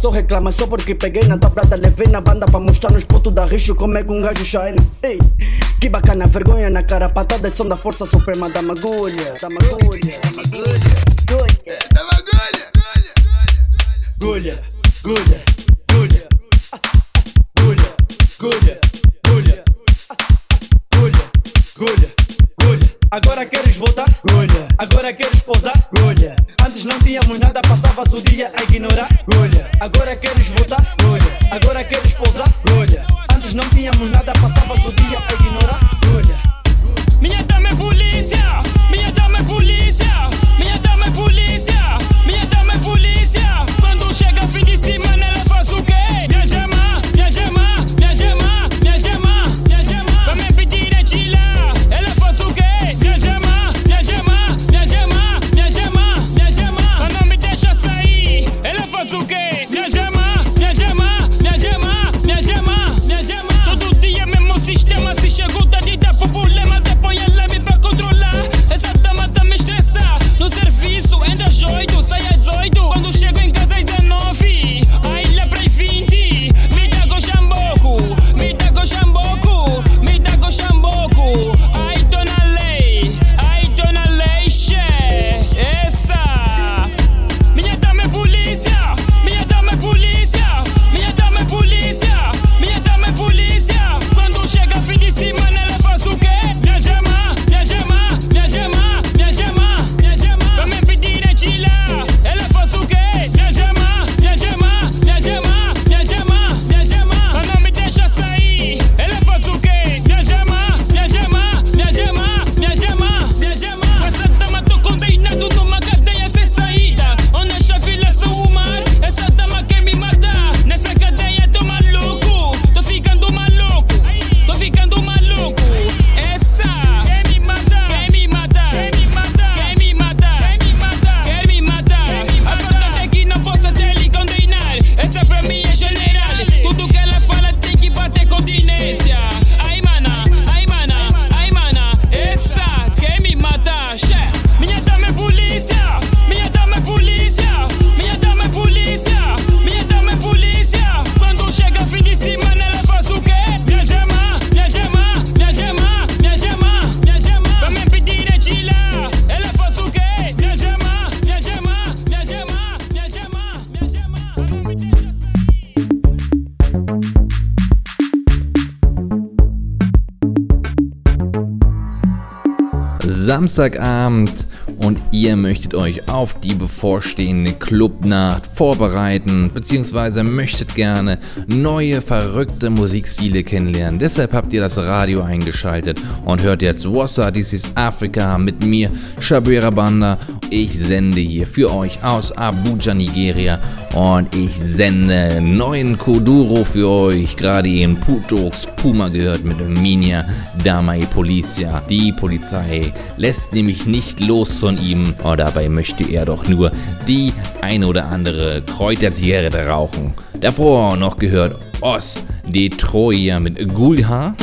só reclama só porque peguei na dobrada, levei na banda pra mostrar nos pontos da rixo como é que um gajo shine. Ei, que bacana, vergonha na cara, patada, som da força suprema da magulha, da magulha. Samstagabend und ihr möchtet euch auf die bevorstehende Clubnacht vorbereiten, beziehungsweise möchtet gerne neue, verrückte Musikstile kennenlernen. Deshalb habt ihr das Radio eingeschaltet und hört jetzt Wassa, This is Africa mit mir, Shabira Banda. Ich sende hier für euch aus Abuja, Nigeria und ich sende neuen Koduro für euch. Gerade eben Putox Puma gehört mit Minia Damai Policia. Die Polizei lässt nämlich nicht los von ihm. Oh, dabei möchte er doch nur die ein oder andere Kräuterzigarette rauchen. Davor noch gehört Os de Troja mit Gulha.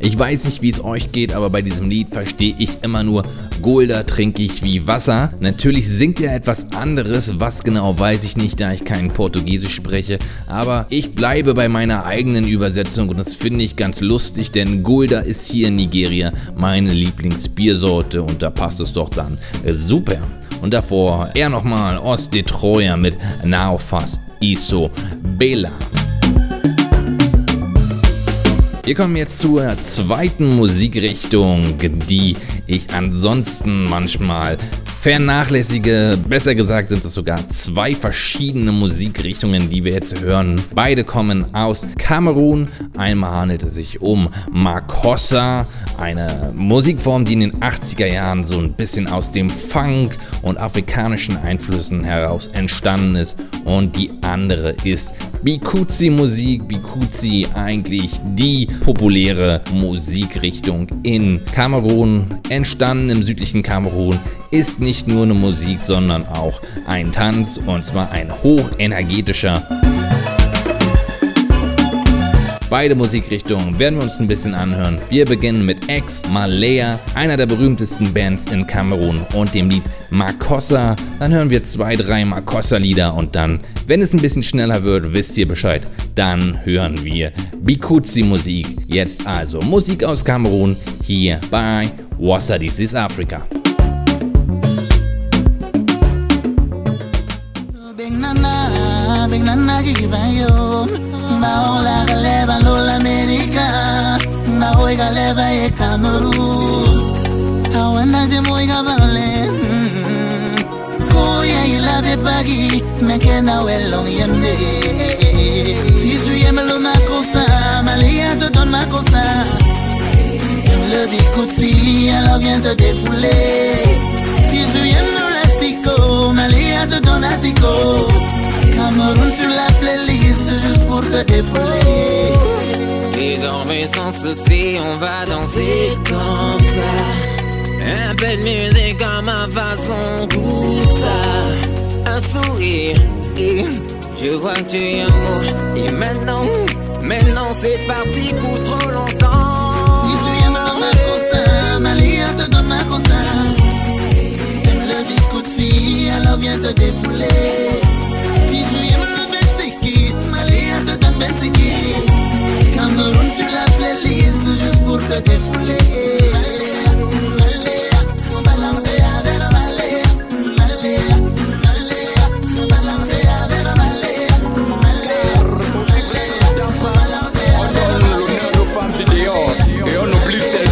Ich weiß nicht, wie es euch geht, aber bei diesem Lied verstehe ich immer nur Golda trinke ich wie Wasser. Natürlich singt er etwas anderes, was genau weiß ich nicht, da ich kein Portugiesisch spreche, aber ich bleibe bei meiner eigenen Übersetzung und das finde ich ganz lustig, denn Golda ist hier in Nigeria meine Lieblingsbiersorte und da passt es doch dann äh, super. Und davor er nochmal Os de Troja mit Now Fast Iso Bela. Wir kommen jetzt zur zweiten Musikrichtung, die ich ansonsten manchmal vernachlässige. Besser gesagt sind es sogar zwei verschiedene Musikrichtungen, die wir jetzt hören. Beide kommen aus Kamerun. Einmal handelt es sich um Makossa, eine Musikform, die in den 80er Jahren so ein bisschen aus dem Funk und afrikanischen Einflüssen heraus entstanden ist. Und die andere ist Bikuzi-Musik. Bikuzi eigentlich die populäre Musikrichtung in Kamerun, entstanden im südlichen Kamerun, ist nicht nur eine Musik, sondern auch ein Tanz und zwar ein hochenergetischer. Beide Musikrichtungen werden wir uns ein bisschen anhören. Wir beginnen mit Ex Malaya, einer der berühmtesten Bands in Kamerun und dem Lied Makossa. Dann hören wir zwei, drei Makossa-Lieder und dann, wenn es ein bisschen schneller wird, wisst ihr Bescheid, dann hören wir Bikuzi-Musik. Jetzt also Musik aus Kamerun hier bei Wassa This is Africa. Maola galeva lola America. Maoi galeva e Cameroon. Awanda je moiga valen mm. Koya e ilave pagi Mekena welong yembe Sisu yemelo makosa Malia te don makosa Si tu le dis coutsi Alors viens te défouler Sisu yemelo la sico Malia te don la sico Cameroun sur la playlist. Pour te. Désormais sans souci, on va danser comme ça. Un peu de musique à ma façon, tout ça. Un sourire, et je vois que tu es amour. Et maintenant, maintenant c'est parti pour trop longtemps. Si tu aimes le macosa, Malia te donne macosa. Si t'aimes le bikutsi, alors viens te défouler. Maroon sur la playlist juste pour te défouler.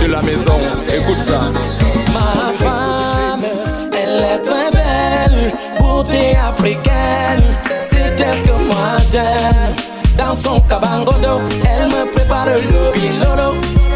La maison, écoute ça. Ma femme, elle est très belle, beauté africaine, c'est elle que moi j'aime. Dans son cabangodo, elle me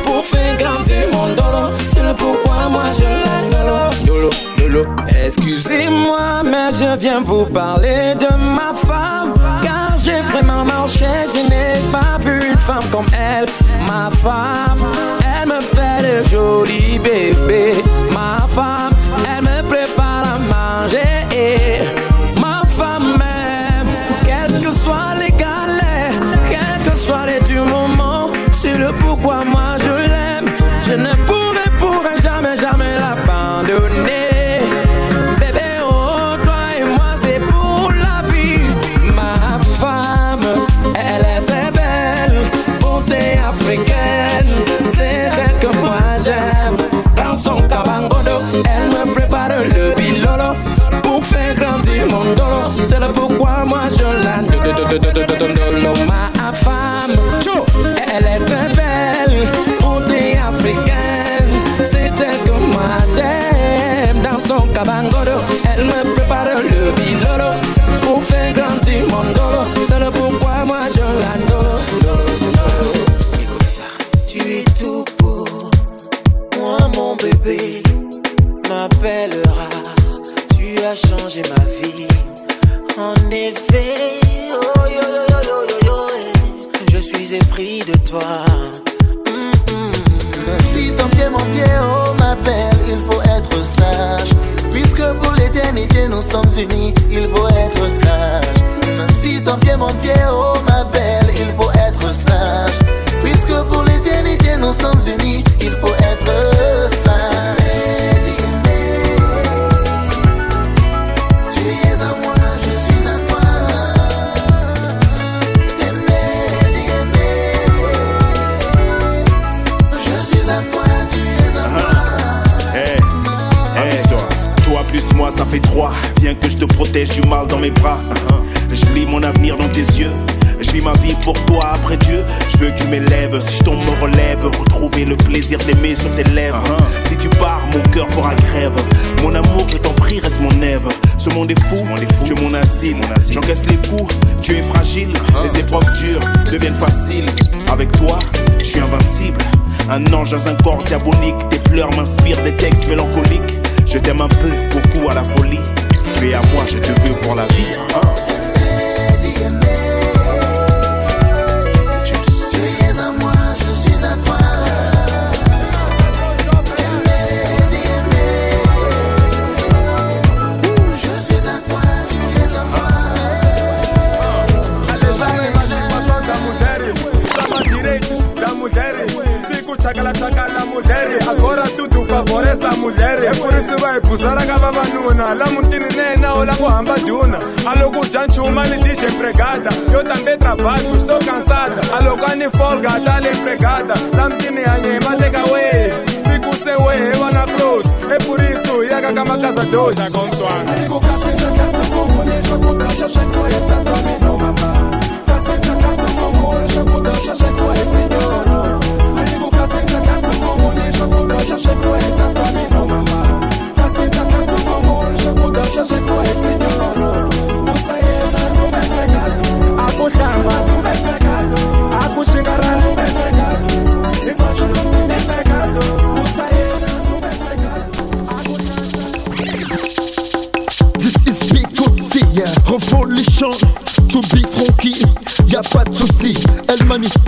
pour faire grandir mon dolo. C'est pourquoi moi je l'aime dolo, dolo. Excusez-moi, mais je viens vous parler de ma femme. Car j'ai vraiment marché, je n'ai pas vu une femme comme elle. Ma femme, elle me fait de jolis bébés. Ma femme, a pas de souci. El Magnifico, c'est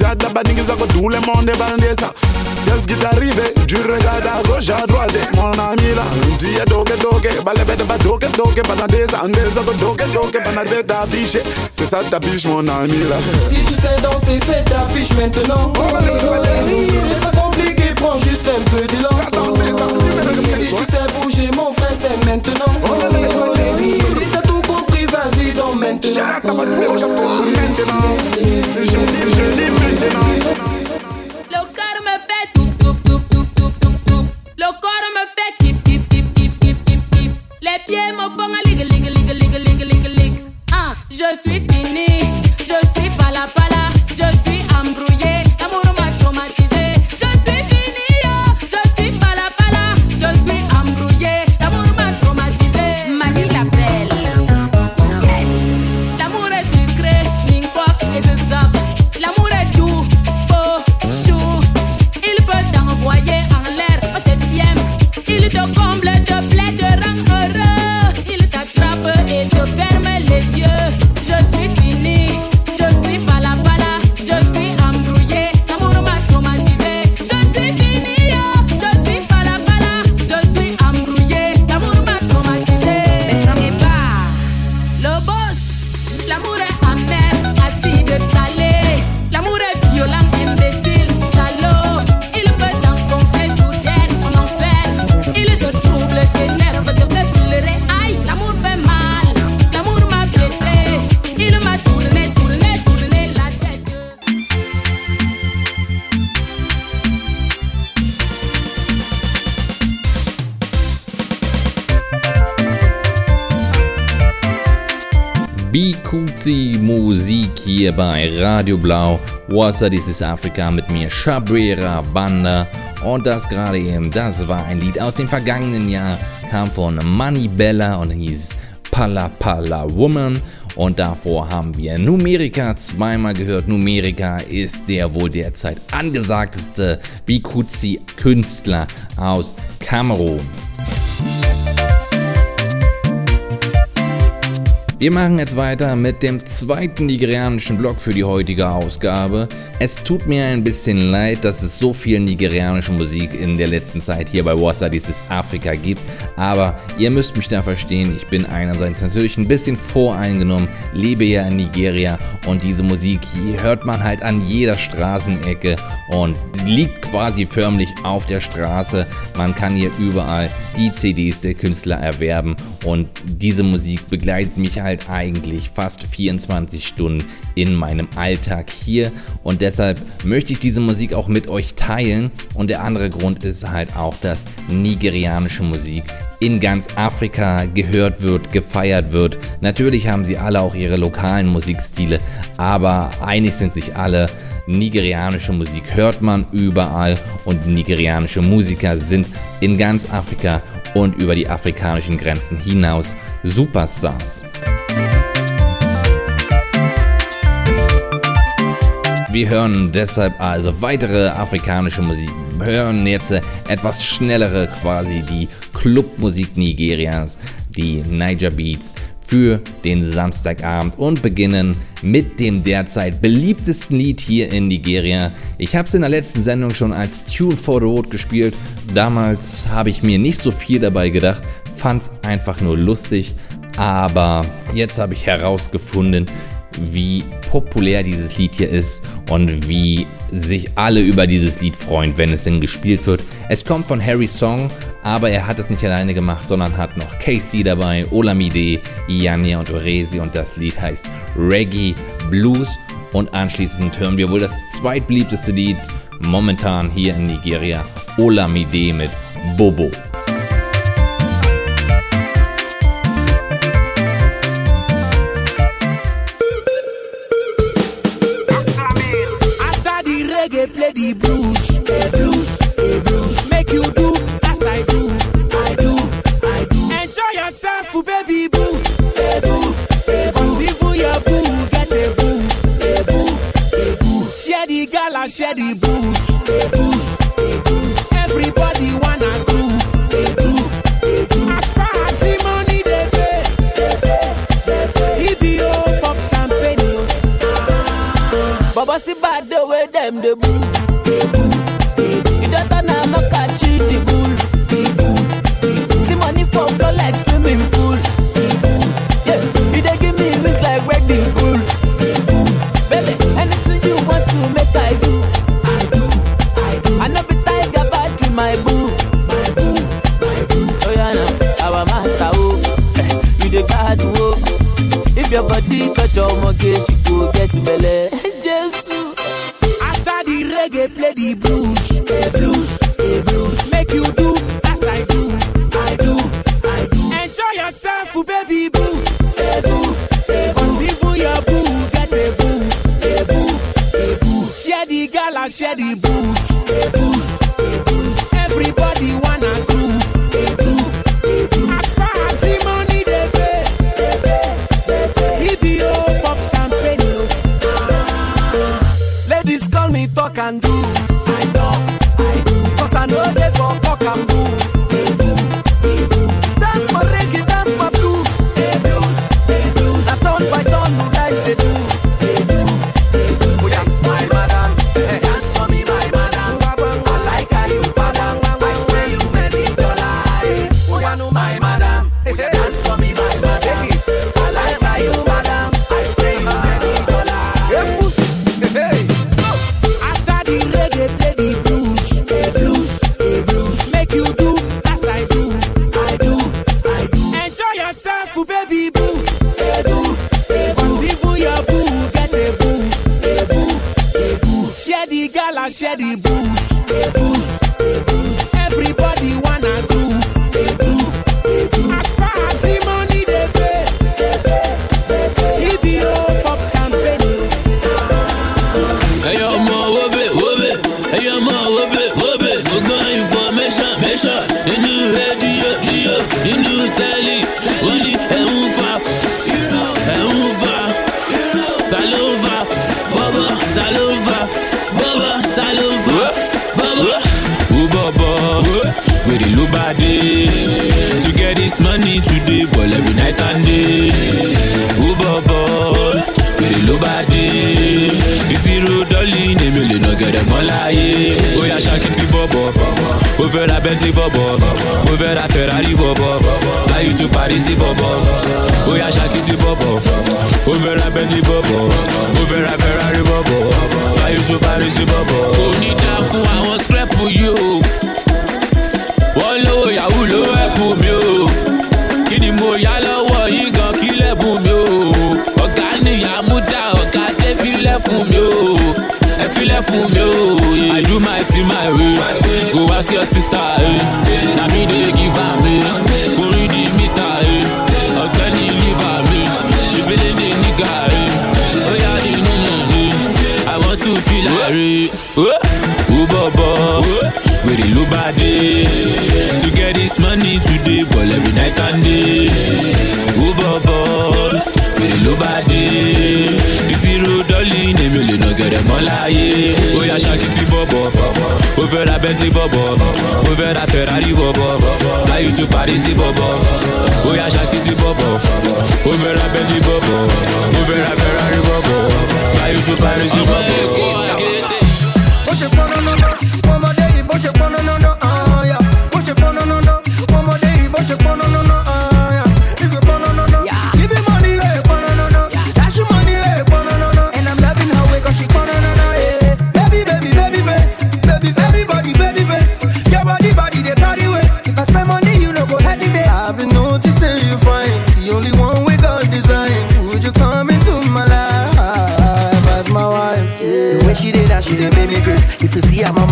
Zad là-bas, niggas, que tout le monde est bandé ça. Qu'est-ce qui t'arrive? Tu regardes à gauche, à droite, mon ami là. Tu es doke doke, balé bête, pas doke doke, pas dans des andes, ça que doke doke, pas dans des tapiches. C'est ça ta biche, mon ami là. Si tu sais danser, c'est ta biche maintenant. Oh, oh, oh, c'est pas compliqué, prends juste un peu d'élan. Si tu sais bouger, mon frère, c'est maintenant. Si Vas-y, donc maintenant. J'arrête pas de maintenant. Je dis, je dis maintenant. Radio Blau. Wasser, dies ist Afrika mit mir, Shabrera Banda. Und das gerade eben, das war ein Lied aus dem vergangenen Jahr, kam von Money Bella und hieß Pala Pala Woman. Und davor haben wir Numerika zweimal gehört. Numerika ist der wohl derzeit angesagteste Bikuzi-Künstler aus Kamerun. Wir machen jetzt weiter mit dem zweiten nigerianischen Blog für die heutige Ausgabe. Es tut mir ein bisschen leid, dass es so viel nigerianische Musik in der letzten Zeit hier bei Wassa dieses Afrika gibt, aber ihr müsst mich da verstehen, ich bin einerseits natürlich ein bisschen voreingenommen, lebe ja in Nigeria und diese Musik hier hört man halt an jeder Straßenecke und liegt quasi förmlich auf der Straße. Man kann hier überall die CDs der Künstler erwerben und diese Musik begleitet mich halt eigentlich fast 24 Stunden in meinem Alltag hier und deshalb möchte ich diese Musik auch mit euch teilen und der andere Grund ist halt auch, dass nigerianische Musik in ganz Afrika gehört wird, gefeiert wird. Natürlich haben sie alle auch ihre lokalen Musikstile, aber einig sind sich alle, nigerianische Musik hört man überall und nigerianische Musiker sind in ganz Afrika und über die afrikanischen Grenzen hinaus Superstars. Wir hören deshalb also weitere afrikanische Musik. Wir hören jetzt etwas schnellere quasi die Clubmusik Nigerias, die Niger Beats für den Samstagabend und beginnen mit dem derzeit beliebtesten Lied hier in Nigeria. Ich habe es in der letzten Sendung schon als Tune for the Road gespielt. Damals habe ich mir nicht so viel dabei gedacht, fand es einfach nur lustig, aber jetzt habe ich herausgefunden, wie populär dieses Lied hier ist und wie sich alle über dieses Lied freuen, wenn es denn gespielt wird. Es kommt von Harry Song, aber er hat es nicht alleine gemacht, sondern hat noch Casey dabei, Olamide, Ianya und Oresi und das Lied heißt Reggae Blues. Und anschließend hören wir wohl das zweitbeliebteste Lied momentan hier in Nigeria, Olamide mit Bobo. Gala, share the booze. Everybody wanna groove. As far as the money they pay, they they pay. EBO pop champagne, oh. Baba si bad the way them the boo. You don't a knock at you the bull. See money for go like swimming. If your body touch mortgage, you go get belle. Jesus. After the reggae, play the blues, the blues. Èmi ò lè nà gẹ̀rẹ̀ mọ́ láyé. Ó yá ṣàkìtì bọ̀bọ̀. Ó fẹ́ ra bentley bọ̀bọ̀. Ó fẹ́ ra ferrari bọ̀bọ̀. Fly you to paris bọ̀bọ̀. Ó yá ṣàkìtì bọ̀bọ̀. Ó fẹ́ ra bentley bọ̀bọ̀. Ó fẹ́ ra ferrari bọ̀bọ̀. Fly you to paris bọ̀bọ̀. kò ní dá fún àwọn scrap yìí o. Wọ́n lówó yahoo ló ẹ̀pù mi o. Kí ni mo yá lọ́wọ́ yín gan kí lẹ́bùn mi o? Ọ̀gá nìyá mú dá ọ̀gá dé filẹ̀ fún mi o filẹ̀ fún mi o. I do my thing my way. Go ask your sister eh. na me dey give am eh. kò rí di mítà eh. ọ̀gbẹ́ni liver mi ṣèfẹ́lẹ́ ní nígà eh. ó yá ní nínú mi i want to feel like ó bọ̀bọ̀ wèrè ló bá dé to get this money today ball every night and day. Ó bọ̀bọ̀ wèrè ló bá dé ìṣirò dọ́lì èmi ò lè nà gẹ̀rẹ̀ mọ́ láyé ó yá ṣàkìtì bọ̀bọ̀ ó fẹ́ ra bentley bọ̀bọ̀ ó fẹ́ ra ferrari bọ̀bọ̀ fly you to paris bọ̀bọ̀ ó yá ṣàkìtì bọ̀bọ̀ ó fẹ́ ra bentley bọ̀bọ̀ ó fẹ́ ra ferrari bọ̀bọ̀ fly you to paris bọ̀bọ̀.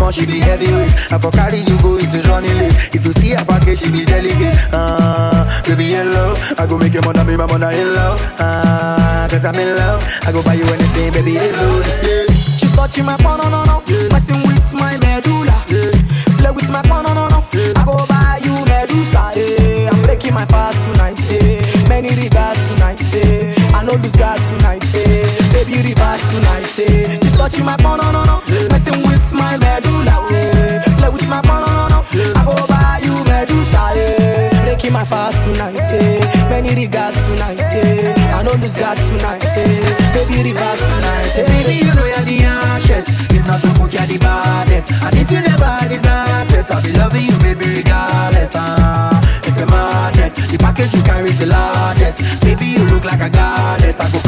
You see her mama, she be heavyweight. I for carry you go into Johnny Lee. If you see her package, she be delicate. Uh, baby in love, I go make your mother be my mother in love. Uh, cause I'm in love, I go buy you anything, baby in love. Yeah. She's touching my phone, no, no, no. Messing with my medulla. Play with my phone, no, no, no. I go buy you Medusa. Yeah. I'm breaking my fast tonight. Yeah. Many regards tonight. Yeah. I know this guy tonight. Yeah. Baby reverse tonight. Yeah. She's touching my phone, no, no, no. Messing with I go buy you Medusa. Breaking my fast tonight. Many regards tonight. I know this guy tonight. Baby reverse tonight. Baby, you know you're the harshest. If not to book, you're the baddest. And if you I'll be loving you, baby, regardless. Uh, it's. The package you the largest. Baby, you look like a goddess. I go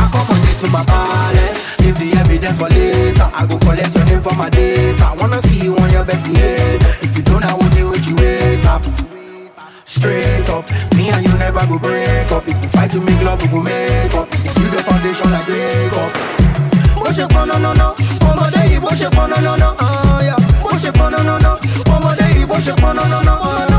my palace. Leave the evidence for later. I go collect your name for my data. Wanna see you on your best behavior. If you don't, I will deal with you ASAP. Straight up, me and you never go break up. If you fight to make love, we go make up. You the foundation like wake up. bó ṣe pọn náà náà ọmọdé yìí bó ṣe pọn náà ọ̀ọ́yà bó ṣe pọn náà náà ọmọdé yìí bó ṣe pọn náà náà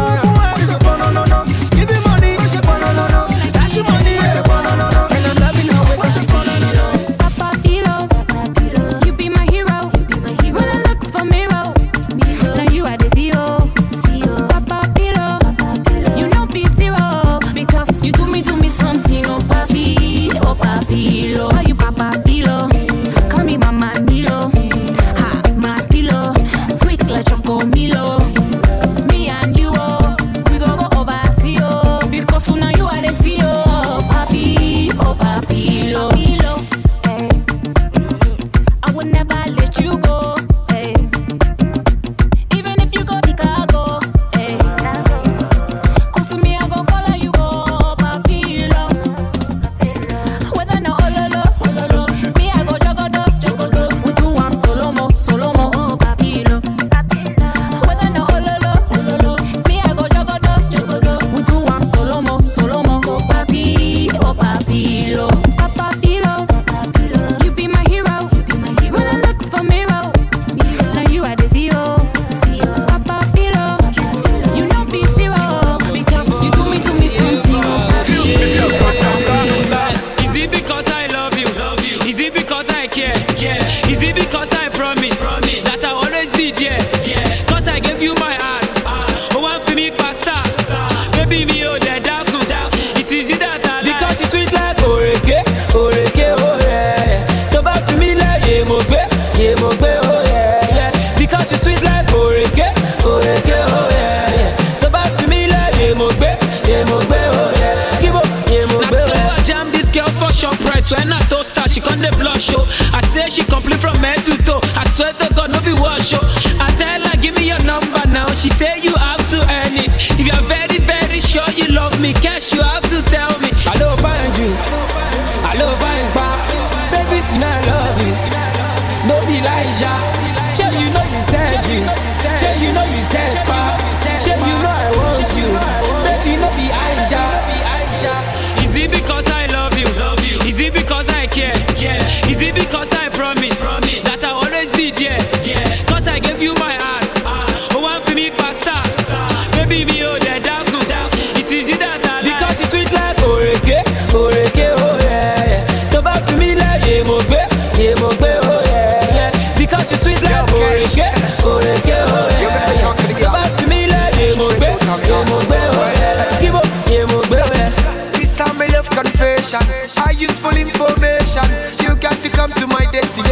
show. I say she complete from head to toe. I swear to God, no be wash show. I tell her, give me your number now. She say you have to earn it. If you are very, very sure you love me, cash you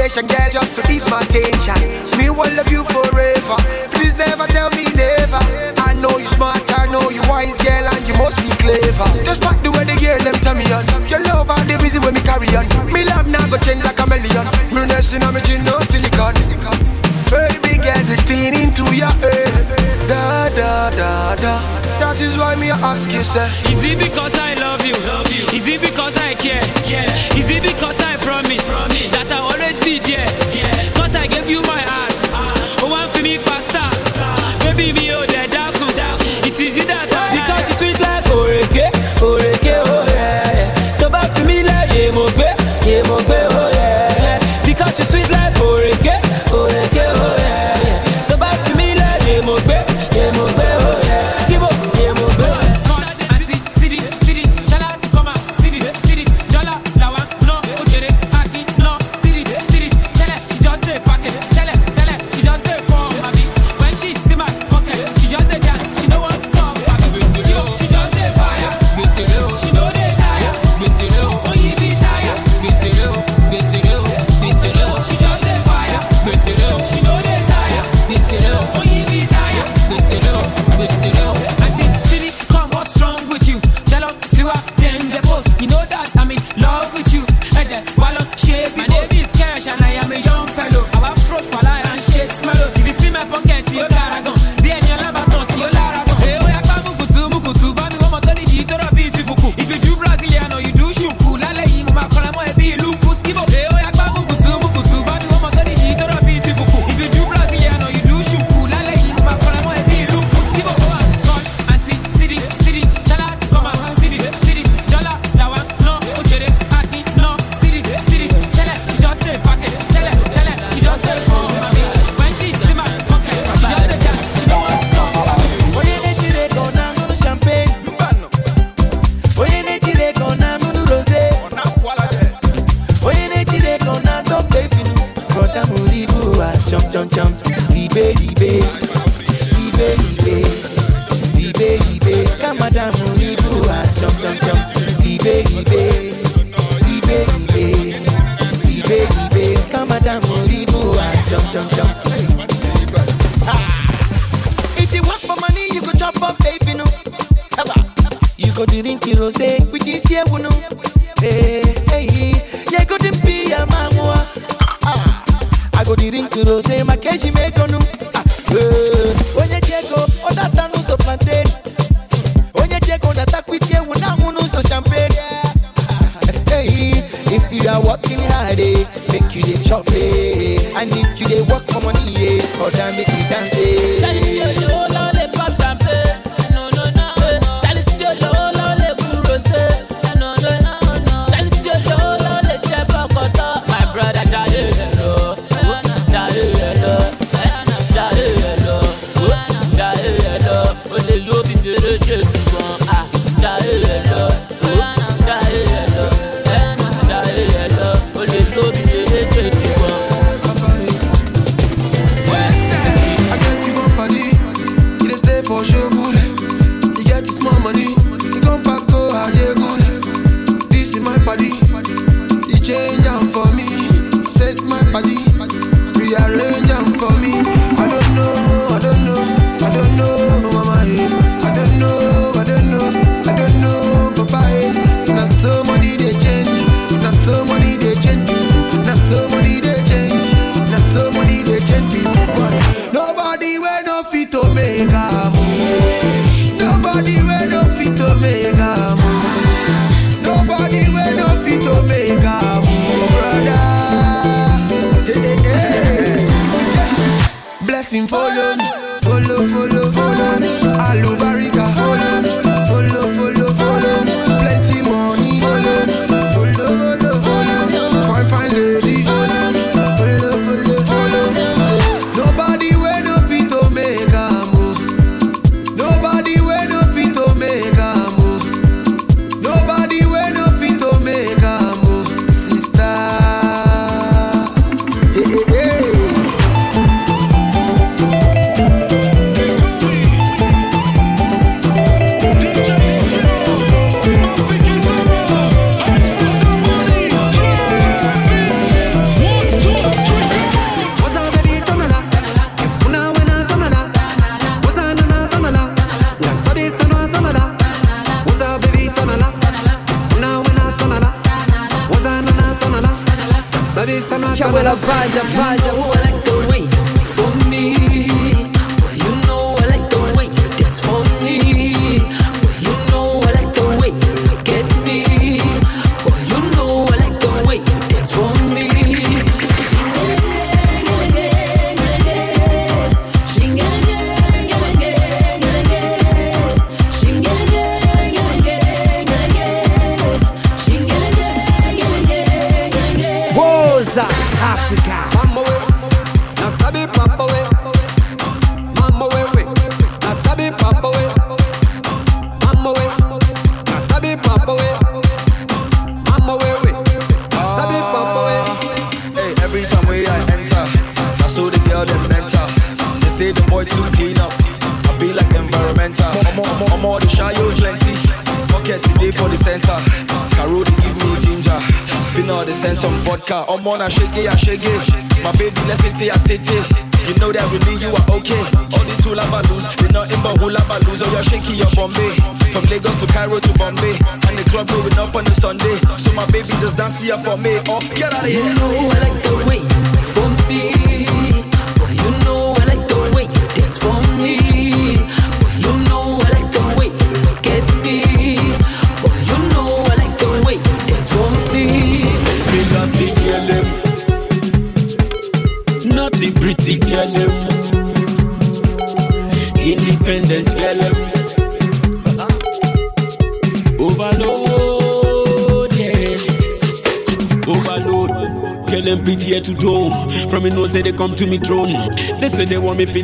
situation, girl, just to ease my tension. Me will love you forever. Please never tell me never. I know you smart, I know you wise, girl, and you must be clever. Just back the way they hear them tell me on. Your love and the reason when me carry on. Me love never change like a million. Realness in me gin, no silicon. Baby, get this thing into your head. Da da da da. That is why me ask you, sir. Is it because I love you? Love you. Is it because I care? care? Is it because I promise, promise. that I vivió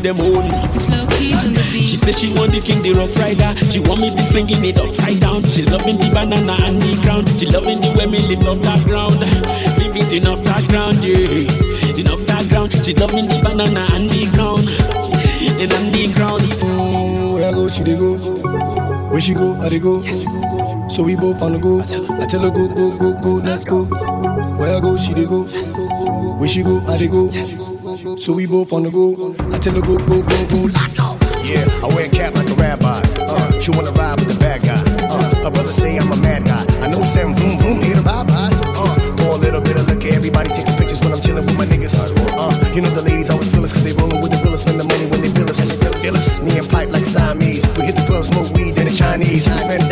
them own. She says she want the king, the rough rider. She want me be flinging it upside down. She loving the banana and the ground. She loving the way me lift off that ground. Leave it enough that ground, yeah. Enough that ground. She loving the banana and the ground. And on the ground. Where I go, she they go. Where she go, I they go. Yes. So we both on the go. I tell her go, go. Go. So we both on the go. I tell her go, go, go, go. Yeah, I wear a cap like a rabbi. Uh, she wanna ride with the bad guy. Uh, her brother say I'm a mad guy. I know Sam Vroom boom nigga, the vibe high. Uh, pour a little bit of liquor, everybody taking pictures when I'm chilling with my niggas. Uh, you know the ladies always feel us cause they rollin' with the villas, spend the money when they feel us. Illest, me and Pipe like Siamese. We hit the club, smoke weed, then the Chinese. Spend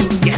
Yes.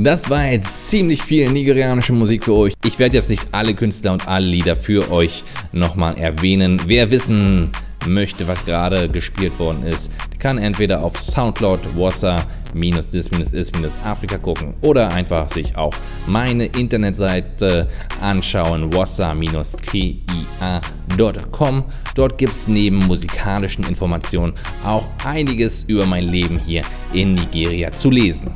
Das war jetzt ziemlich viel nigerianische Musik für euch. Ich werde jetzt nicht alle Künstler und alle Lieder für euch nochmal erwähnen. Wer wissen möchte, was gerade gespielt worden ist, kann entweder auf Soundcloud Wasser minus this minus is minus Afrika gucken oder einfach sich auch meine Internetseite anschauen wasser-tia.com. Dort gibt es neben musikalischen Informationen auch einiges über mein Leben hier in Nigeria zu lesen.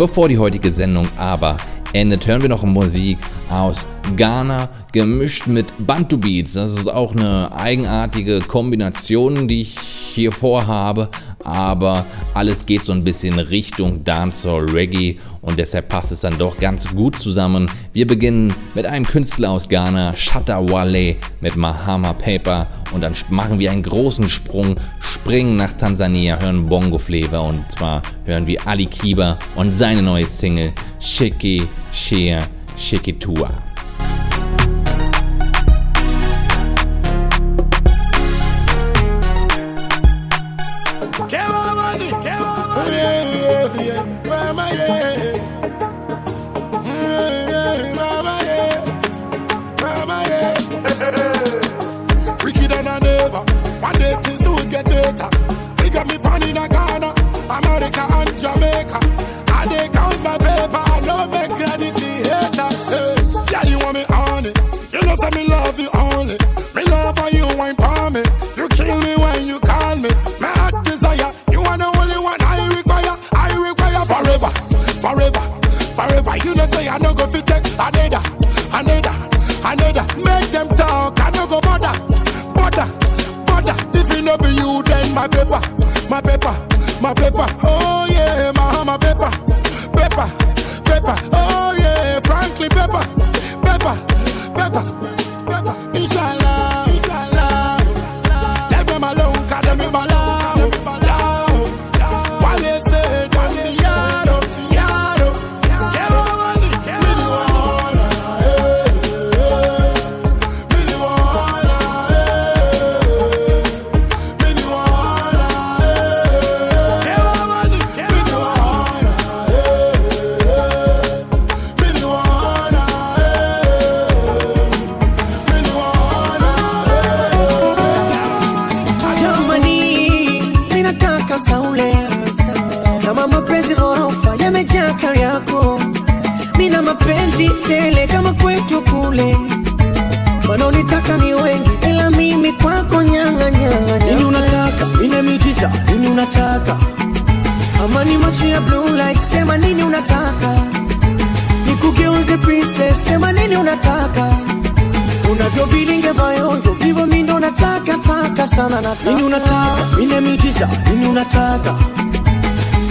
Bevor die heutige Sendung aber endet, hören wir noch Musik aus Ghana, gemischt mit Bantu Beats. Das ist auch eine eigenartige Kombination, die ich hier vorhabe aber alles geht so ein bisschen Richtung Dancehall Reggae und deshalb passt es dann doch ganz gut zusammen. Wir beginnen mit einem Künstler aus Ghana, Shatta Wale mit Mahama Paper und dann machen wir einen großen Sprung, springen nach Tansania, hören Bongo Flavor und zwar hören wir Ali Kiba und seine neue Single Shiki Shea Shikitua. Jamaica. I they count my paper, I no make credit to hater. Hey, yeah, you want me on it. You know say me love you only. Me love how you wine for me. You kill me when you call me. My heart desire. You are the only one I require. I require forever, forever, forever. You know say I no go fit take another, another, another. Make them talk. I no go bother, bother, bother. If it no be you, then my paper, my paper, my paper. Oh yeah, my my paper, paper, paper. Oh yeah, frankly paper, paper, paper. Nina. Nini unataka? Ama ni macho ya blue light, sema nini unataka? Nikugeuze princess, sema nini unataka? unavyobilinge bayondo hivyo vivo mindo nataka taka sana nataka nini unataka mine miujiza nini unataka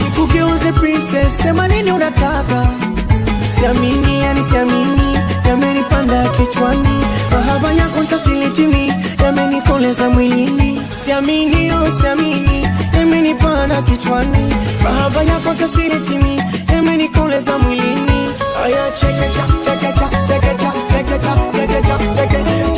nikugeuze princess sema nini unataka siamini yani siamini yamenipanda kichwani mahaba yako ntasilitimi yamenikoleza mwilini usiamini, usiamini, amini pana kichwani, baba yako kasiri timi, amini kule za mwilini. Aya, chekecha, chekecha, chekecha, chekecha, chekecha, chekecha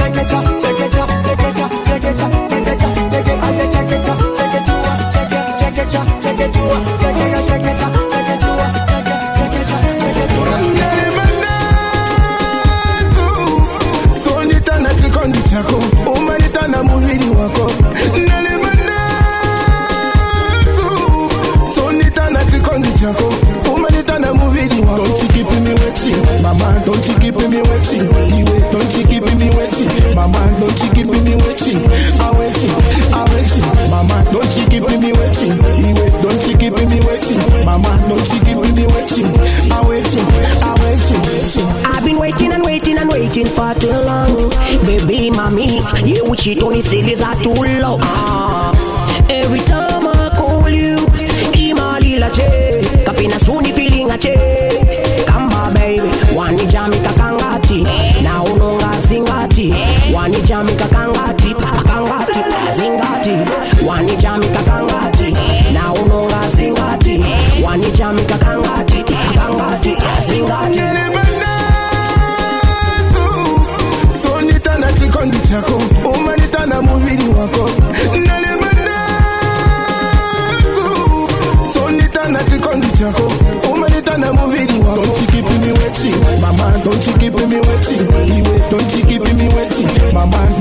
Don't you keep me waiting, I waiting, I waiting, waiting. I've been waiting and waiting and waiting for too long. Baby, mommy, you cheat on the sillies are too low. Ah. Every time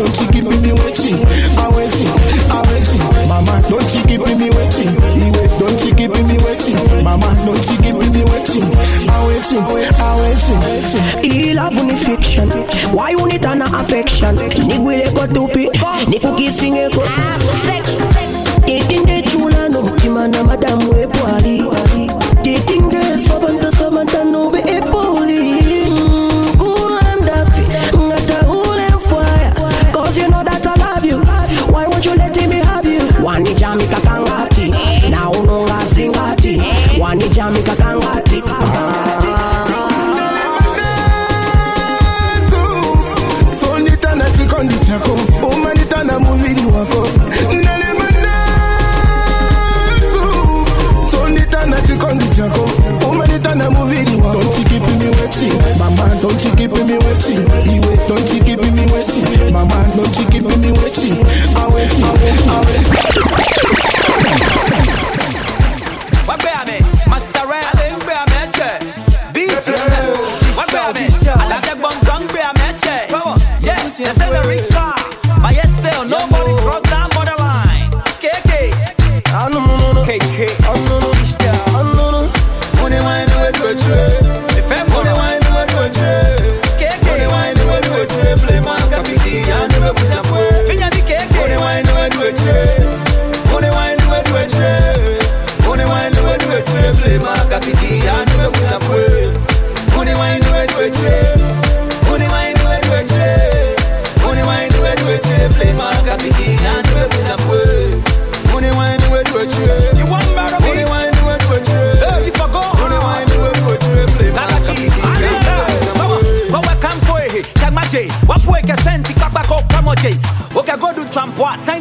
don't you keep me waiting. I'm waiting, I'm waiting. Mama, don't you keep me waiting. He wait, Don't you keep me waiting. Mama, don't you keep me waiting. I'm waiting, I'm waiting. He love une fiction. Why you need an affection? Nigwile ko tupi, nikukisinge ko. Tete nde chula no mtima na madamu wepwa.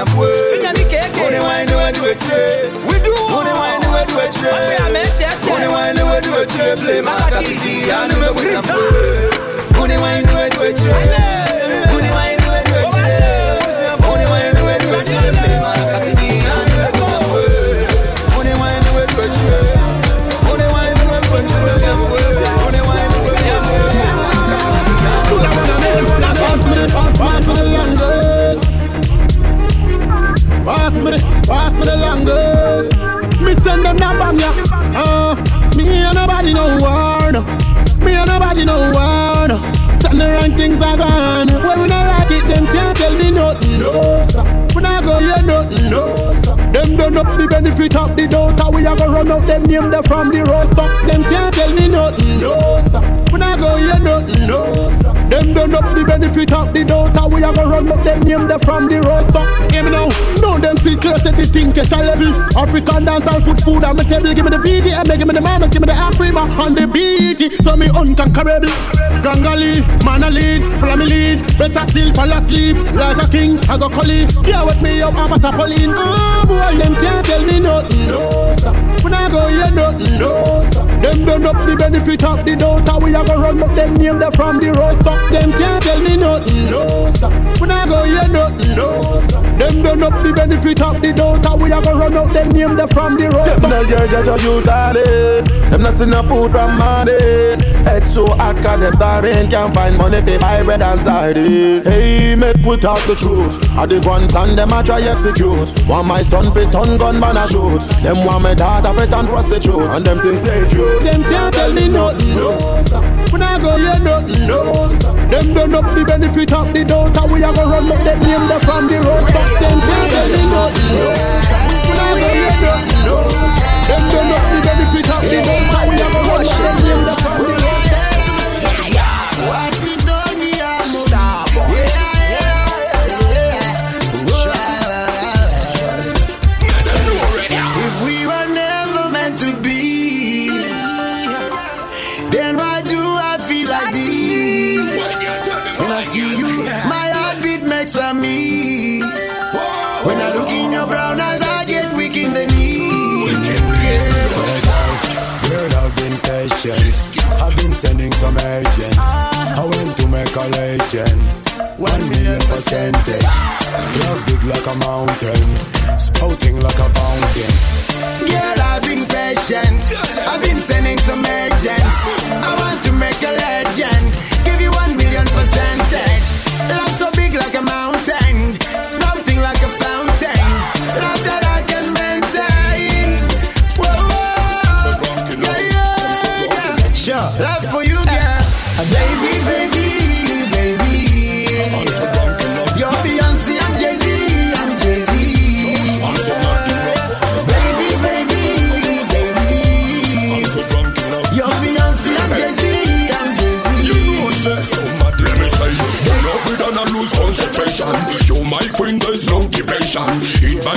na fue One wine we do a tree We do. One wine we do a tree One wine we do a tree Play my capiti and we win na fue One wine we do a tree Me no. Send the wrong things are gone. When we not like it, them can't tell me nothing. No sir. We not go hear nothing. No sir. Them done up the benefit of the doubt. How we a go run out them name them from the roster. Them can't tell me nothing. No sir. We not go hear nothing. No sir. Them done up the benefit of the doubt. How we a go run out them name them from the roster. Hear me now. No them see close at the thing catch a level. African dance I'll put food on my table. Give me the VTM, give me the give me the BT. So me unconquerable. Gangali, man a lead, me lead. Better still fall asleep like a king. I go collie. Yeah, with me up, I'm a tapolin. Ah, boy, them can't tell me nothing. No, sir. When I go hear nothing. No, sir. Them done up the benefit of the doubt. How we a go run up them name them from the roster. Them can't tell me nothing. No, sir. When I go hear nothing. No, sir. Them done up the benefit of the doubt. How we a go run up them name them from the roster. Them no hear get a youth in. Them not see no food from morning. Head so hot 'cause them starving. Can't find money for buy bread and sardine. Hey, make put out the truth. I the one plan them a try execute. Want my son fit ton gun man a shoot. Them want my daughter fit and prostitute. And them things say cute. Them can't tell me nothing. No, I go hear nothing. No. Them done up the benefit of the doubt. How we a go run up them name them from the roster. Them can't tell me nothing. No, when I go hear nothing. No, them done up the benefit of the doubt. Legend. One million percentage. Love big like a mountain. Spouting like a fountain. Girl, I've been patient. I've been sending some agents. I want to make a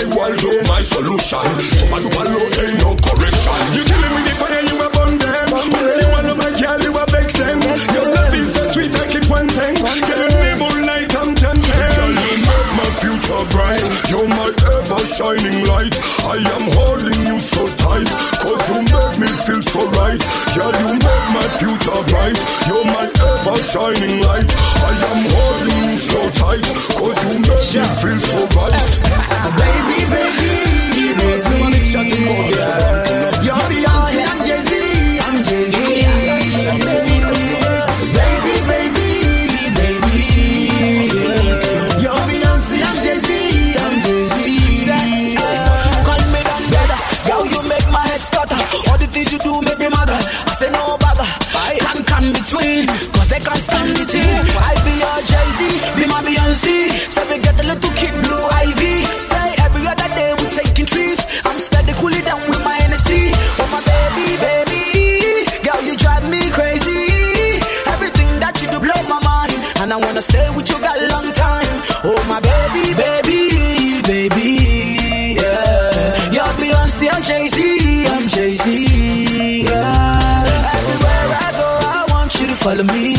world of my solution. Super shining light. I am holding you so tight, cause you make me feel so right. Yeah, you make my future bright. You're my ever shining light. I am holding you so tight, cause you make yeah. me feel so right. baby, baby, baby, baby. baby. Yeah. like a scandality. I be your Jay Z, be my Beyonce. So we get a little kid blue ivy. Say every other day we taking trips. I'm steady cool it down with my Hennessy. Oh my baby, baby, girl you drive me crazy. Everything that you do blow my mind, and I wanna stay with you got a long time. Oh my baby, baby, baby, yeah. You're Beyonce, I'm Jay Z, I'm Jay Z, yeah. Everywhere I go, I want you to follow me.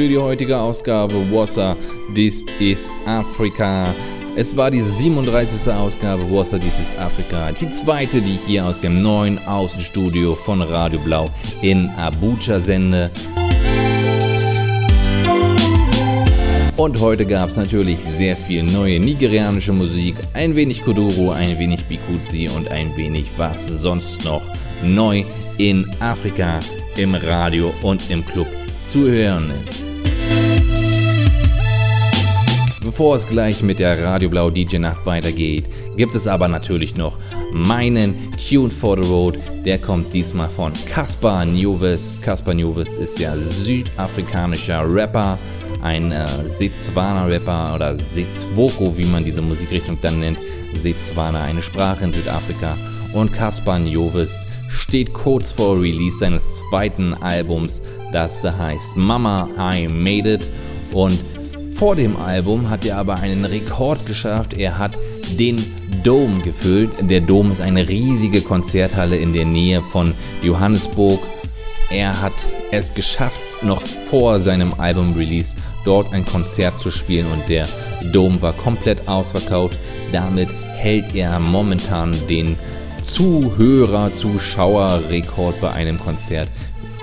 Für die heutige Ausgabe Wassa This is Africa. Es war die 37. Ausgabe Wassa This is Africa. Die zweite, die ich hier aus dem neuen Außenstudio von Radio Blau in Abuja sende. Und heute gab es natürlich sehr viel neue nigerianische Musik, ein wenig Kodoro, ein wenig Bikuzi und ein wenig was sonst noch neu in Afrika im Radio und im Club zu hören ist. Bevor es gleich mit der Radio Blau DJ Nacht weitergeht, gibt es aber natürlich noch meinen Tune for the Road. Der kommt diesmal von Caspar Newest. Caspar Newest ist ja südafrikanischer Rapper, ein äh, Setswana-Rapper oder Setswoko, wie man diese Musikrichtung dann nennt. Setswana, eine Sprache in Südafrika. Und Caspar Newest steht kurz vor Release seines zweiten Albums, das da heißt Mama I Made It. Und vor dem Album hat er aber einen Rekord geschafft. Er hat den Dome gefüllt. Der Dome ist eine riesige Konzerthalle in der Nähe von Johannesburg. Er hat es geschafft, noch vor seinem Album-Release dort ein Konzert zu spielen und der Dome war komplett ausverkauft. Damit hält er momentan den Zuhörer, Zuschauerrekord bei einem Konzert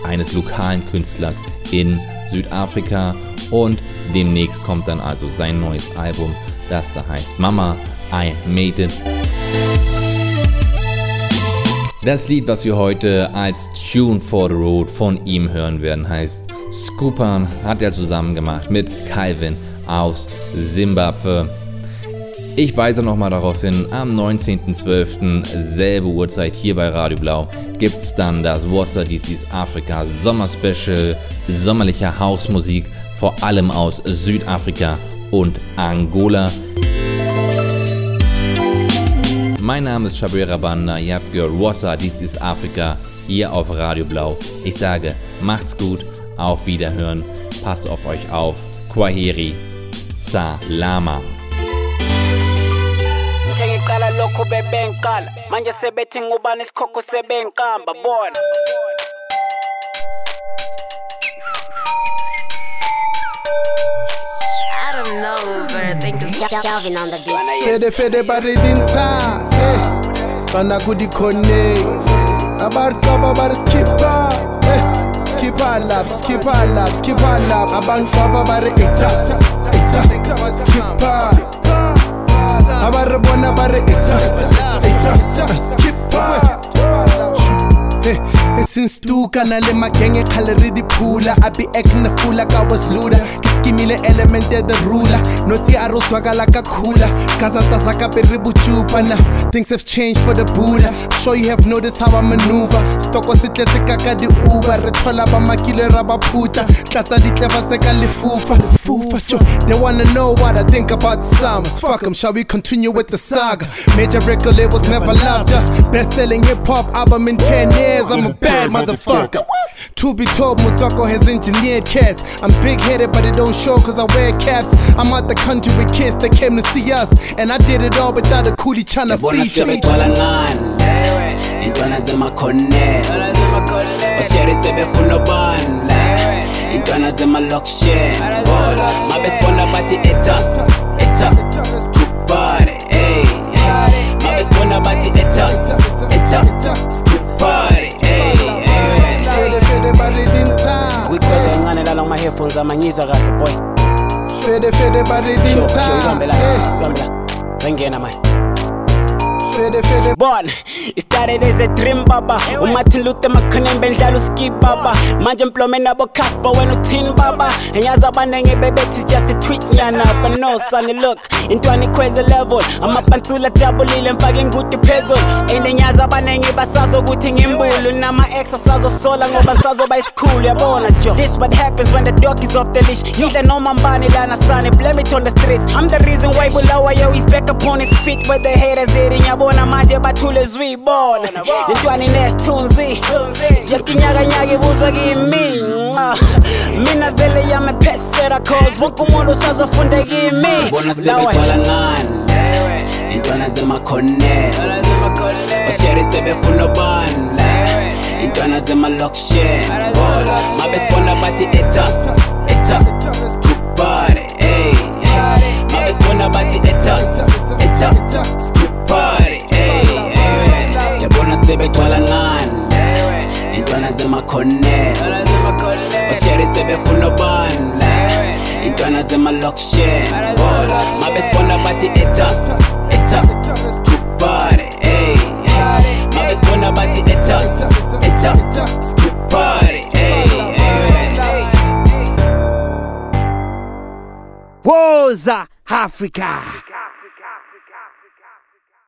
eines lokalen Künstlers in Südafrika und demnächst kommt dann also sein neues Album, das da heißt Mama, I Made It. Das Lied, was wir heute als Tune for the Road von ihm hören werden, heißt Scoopan, hat er zusammen gemacht mit Calvin aus Simbabwe. Ich weise nochmal darauf hin, am 19.12. selbe Uhrzeit hier bei Radio Blau gibt es dann das Wasser DC's Afrika Sommerspecial, sommerliche Hausmusik, vor allem aus Südafrika und Angola. Mein Name ist Shabira Banda, ihr habt gehört Wasser, dies ist Afrika, hier auf Radio Blau. Ich sage, macht's gut, auf Wiederhören, passt auf euch auf, Kwaheri, Salama. lokhu bebengiqala manje sebethi ngubani isikhokho sebengiqamba bona rolling over, think it's Calvin on the beat. Fede fede baridinta, eh. bana gudi kone, abar kaba bar skipper, eh. Skipa lap, skipa lap, skipa lap, Abang kaba bar ita, ita, skipa. abar bona bar ita, ita, skipper. Hey, sinstuka nale magenge khale re diphula. I be acting a fool like i was luda ke skimile element of the ruler. Nothi a ro swakala ka khula gazata saka pe re buchupa na. Things have changed for the buddha sure you have noticed how i maneuver. Stoko se tletse ka ka di uber re thola ba makile ra ba phuta. Tlatsa ditleva tse ka lefufa. Fufa jo they wanna know what i think about the summers fuck them shall we continue with the saga? Major record labels never loved us. Best selling hip hop album in 10 years. I'm a bad motherfucker. To be told, Mutoko has engineered cats. I'm big headed, but it don't show cause I wear caps. I'm out the country with kids that came to see us. And I did it all without a coolie trying to Bona feature me. sebegcwala ngani intwana zemakhonela bajeri sebefuna bandla intwana zemalokisheni bona mabe sibona bathi eta eta skubare ey mabe sibona bathi eta eta skubare headphones amanyizwa kahle boy. Fede fede baridinta sure, sure, ibambela ibambela. Zangena manje fede fede. Bon, it started as a dream baba. Umartin luther makhonembe ndlala uski baba. Manje mplome nabo casper wena uthini baba. Enyazi abanenge bebethi just a tweet nyana. But no sonny look. Intwana ikhweze level. Amapansula ajabulile mfake ingudi phezulu. And enyazi abanenge basazokuthi ngimbulu. Nama-ex asazosola ngoba sazoba isikhulu. Yabona jo? This what happens when the dog is off the leash. Ngidle noma mbani lana sane blame it on the streets. I'm the reason why bulawa yo is back upon his feet. Where the haters eating yabona manje bathule zwibona intwana inesithunzi yakinyakanyaka ibuzwa kimi. Mina vele yamephesera cause wonke umuntu usazofunda kimi. Intwana zemakhonela bajeri sebefuna obandla intwana zemalokisheni bona. Mabesibona bathi eta eta skupare ey mabesibona bathi eta eta skupare sebe twala nani intwana zemakhonela batyeri sebefuna obandla intwana zemalokishen mabesibona bathi etap bathi etap etap skupare woza africa.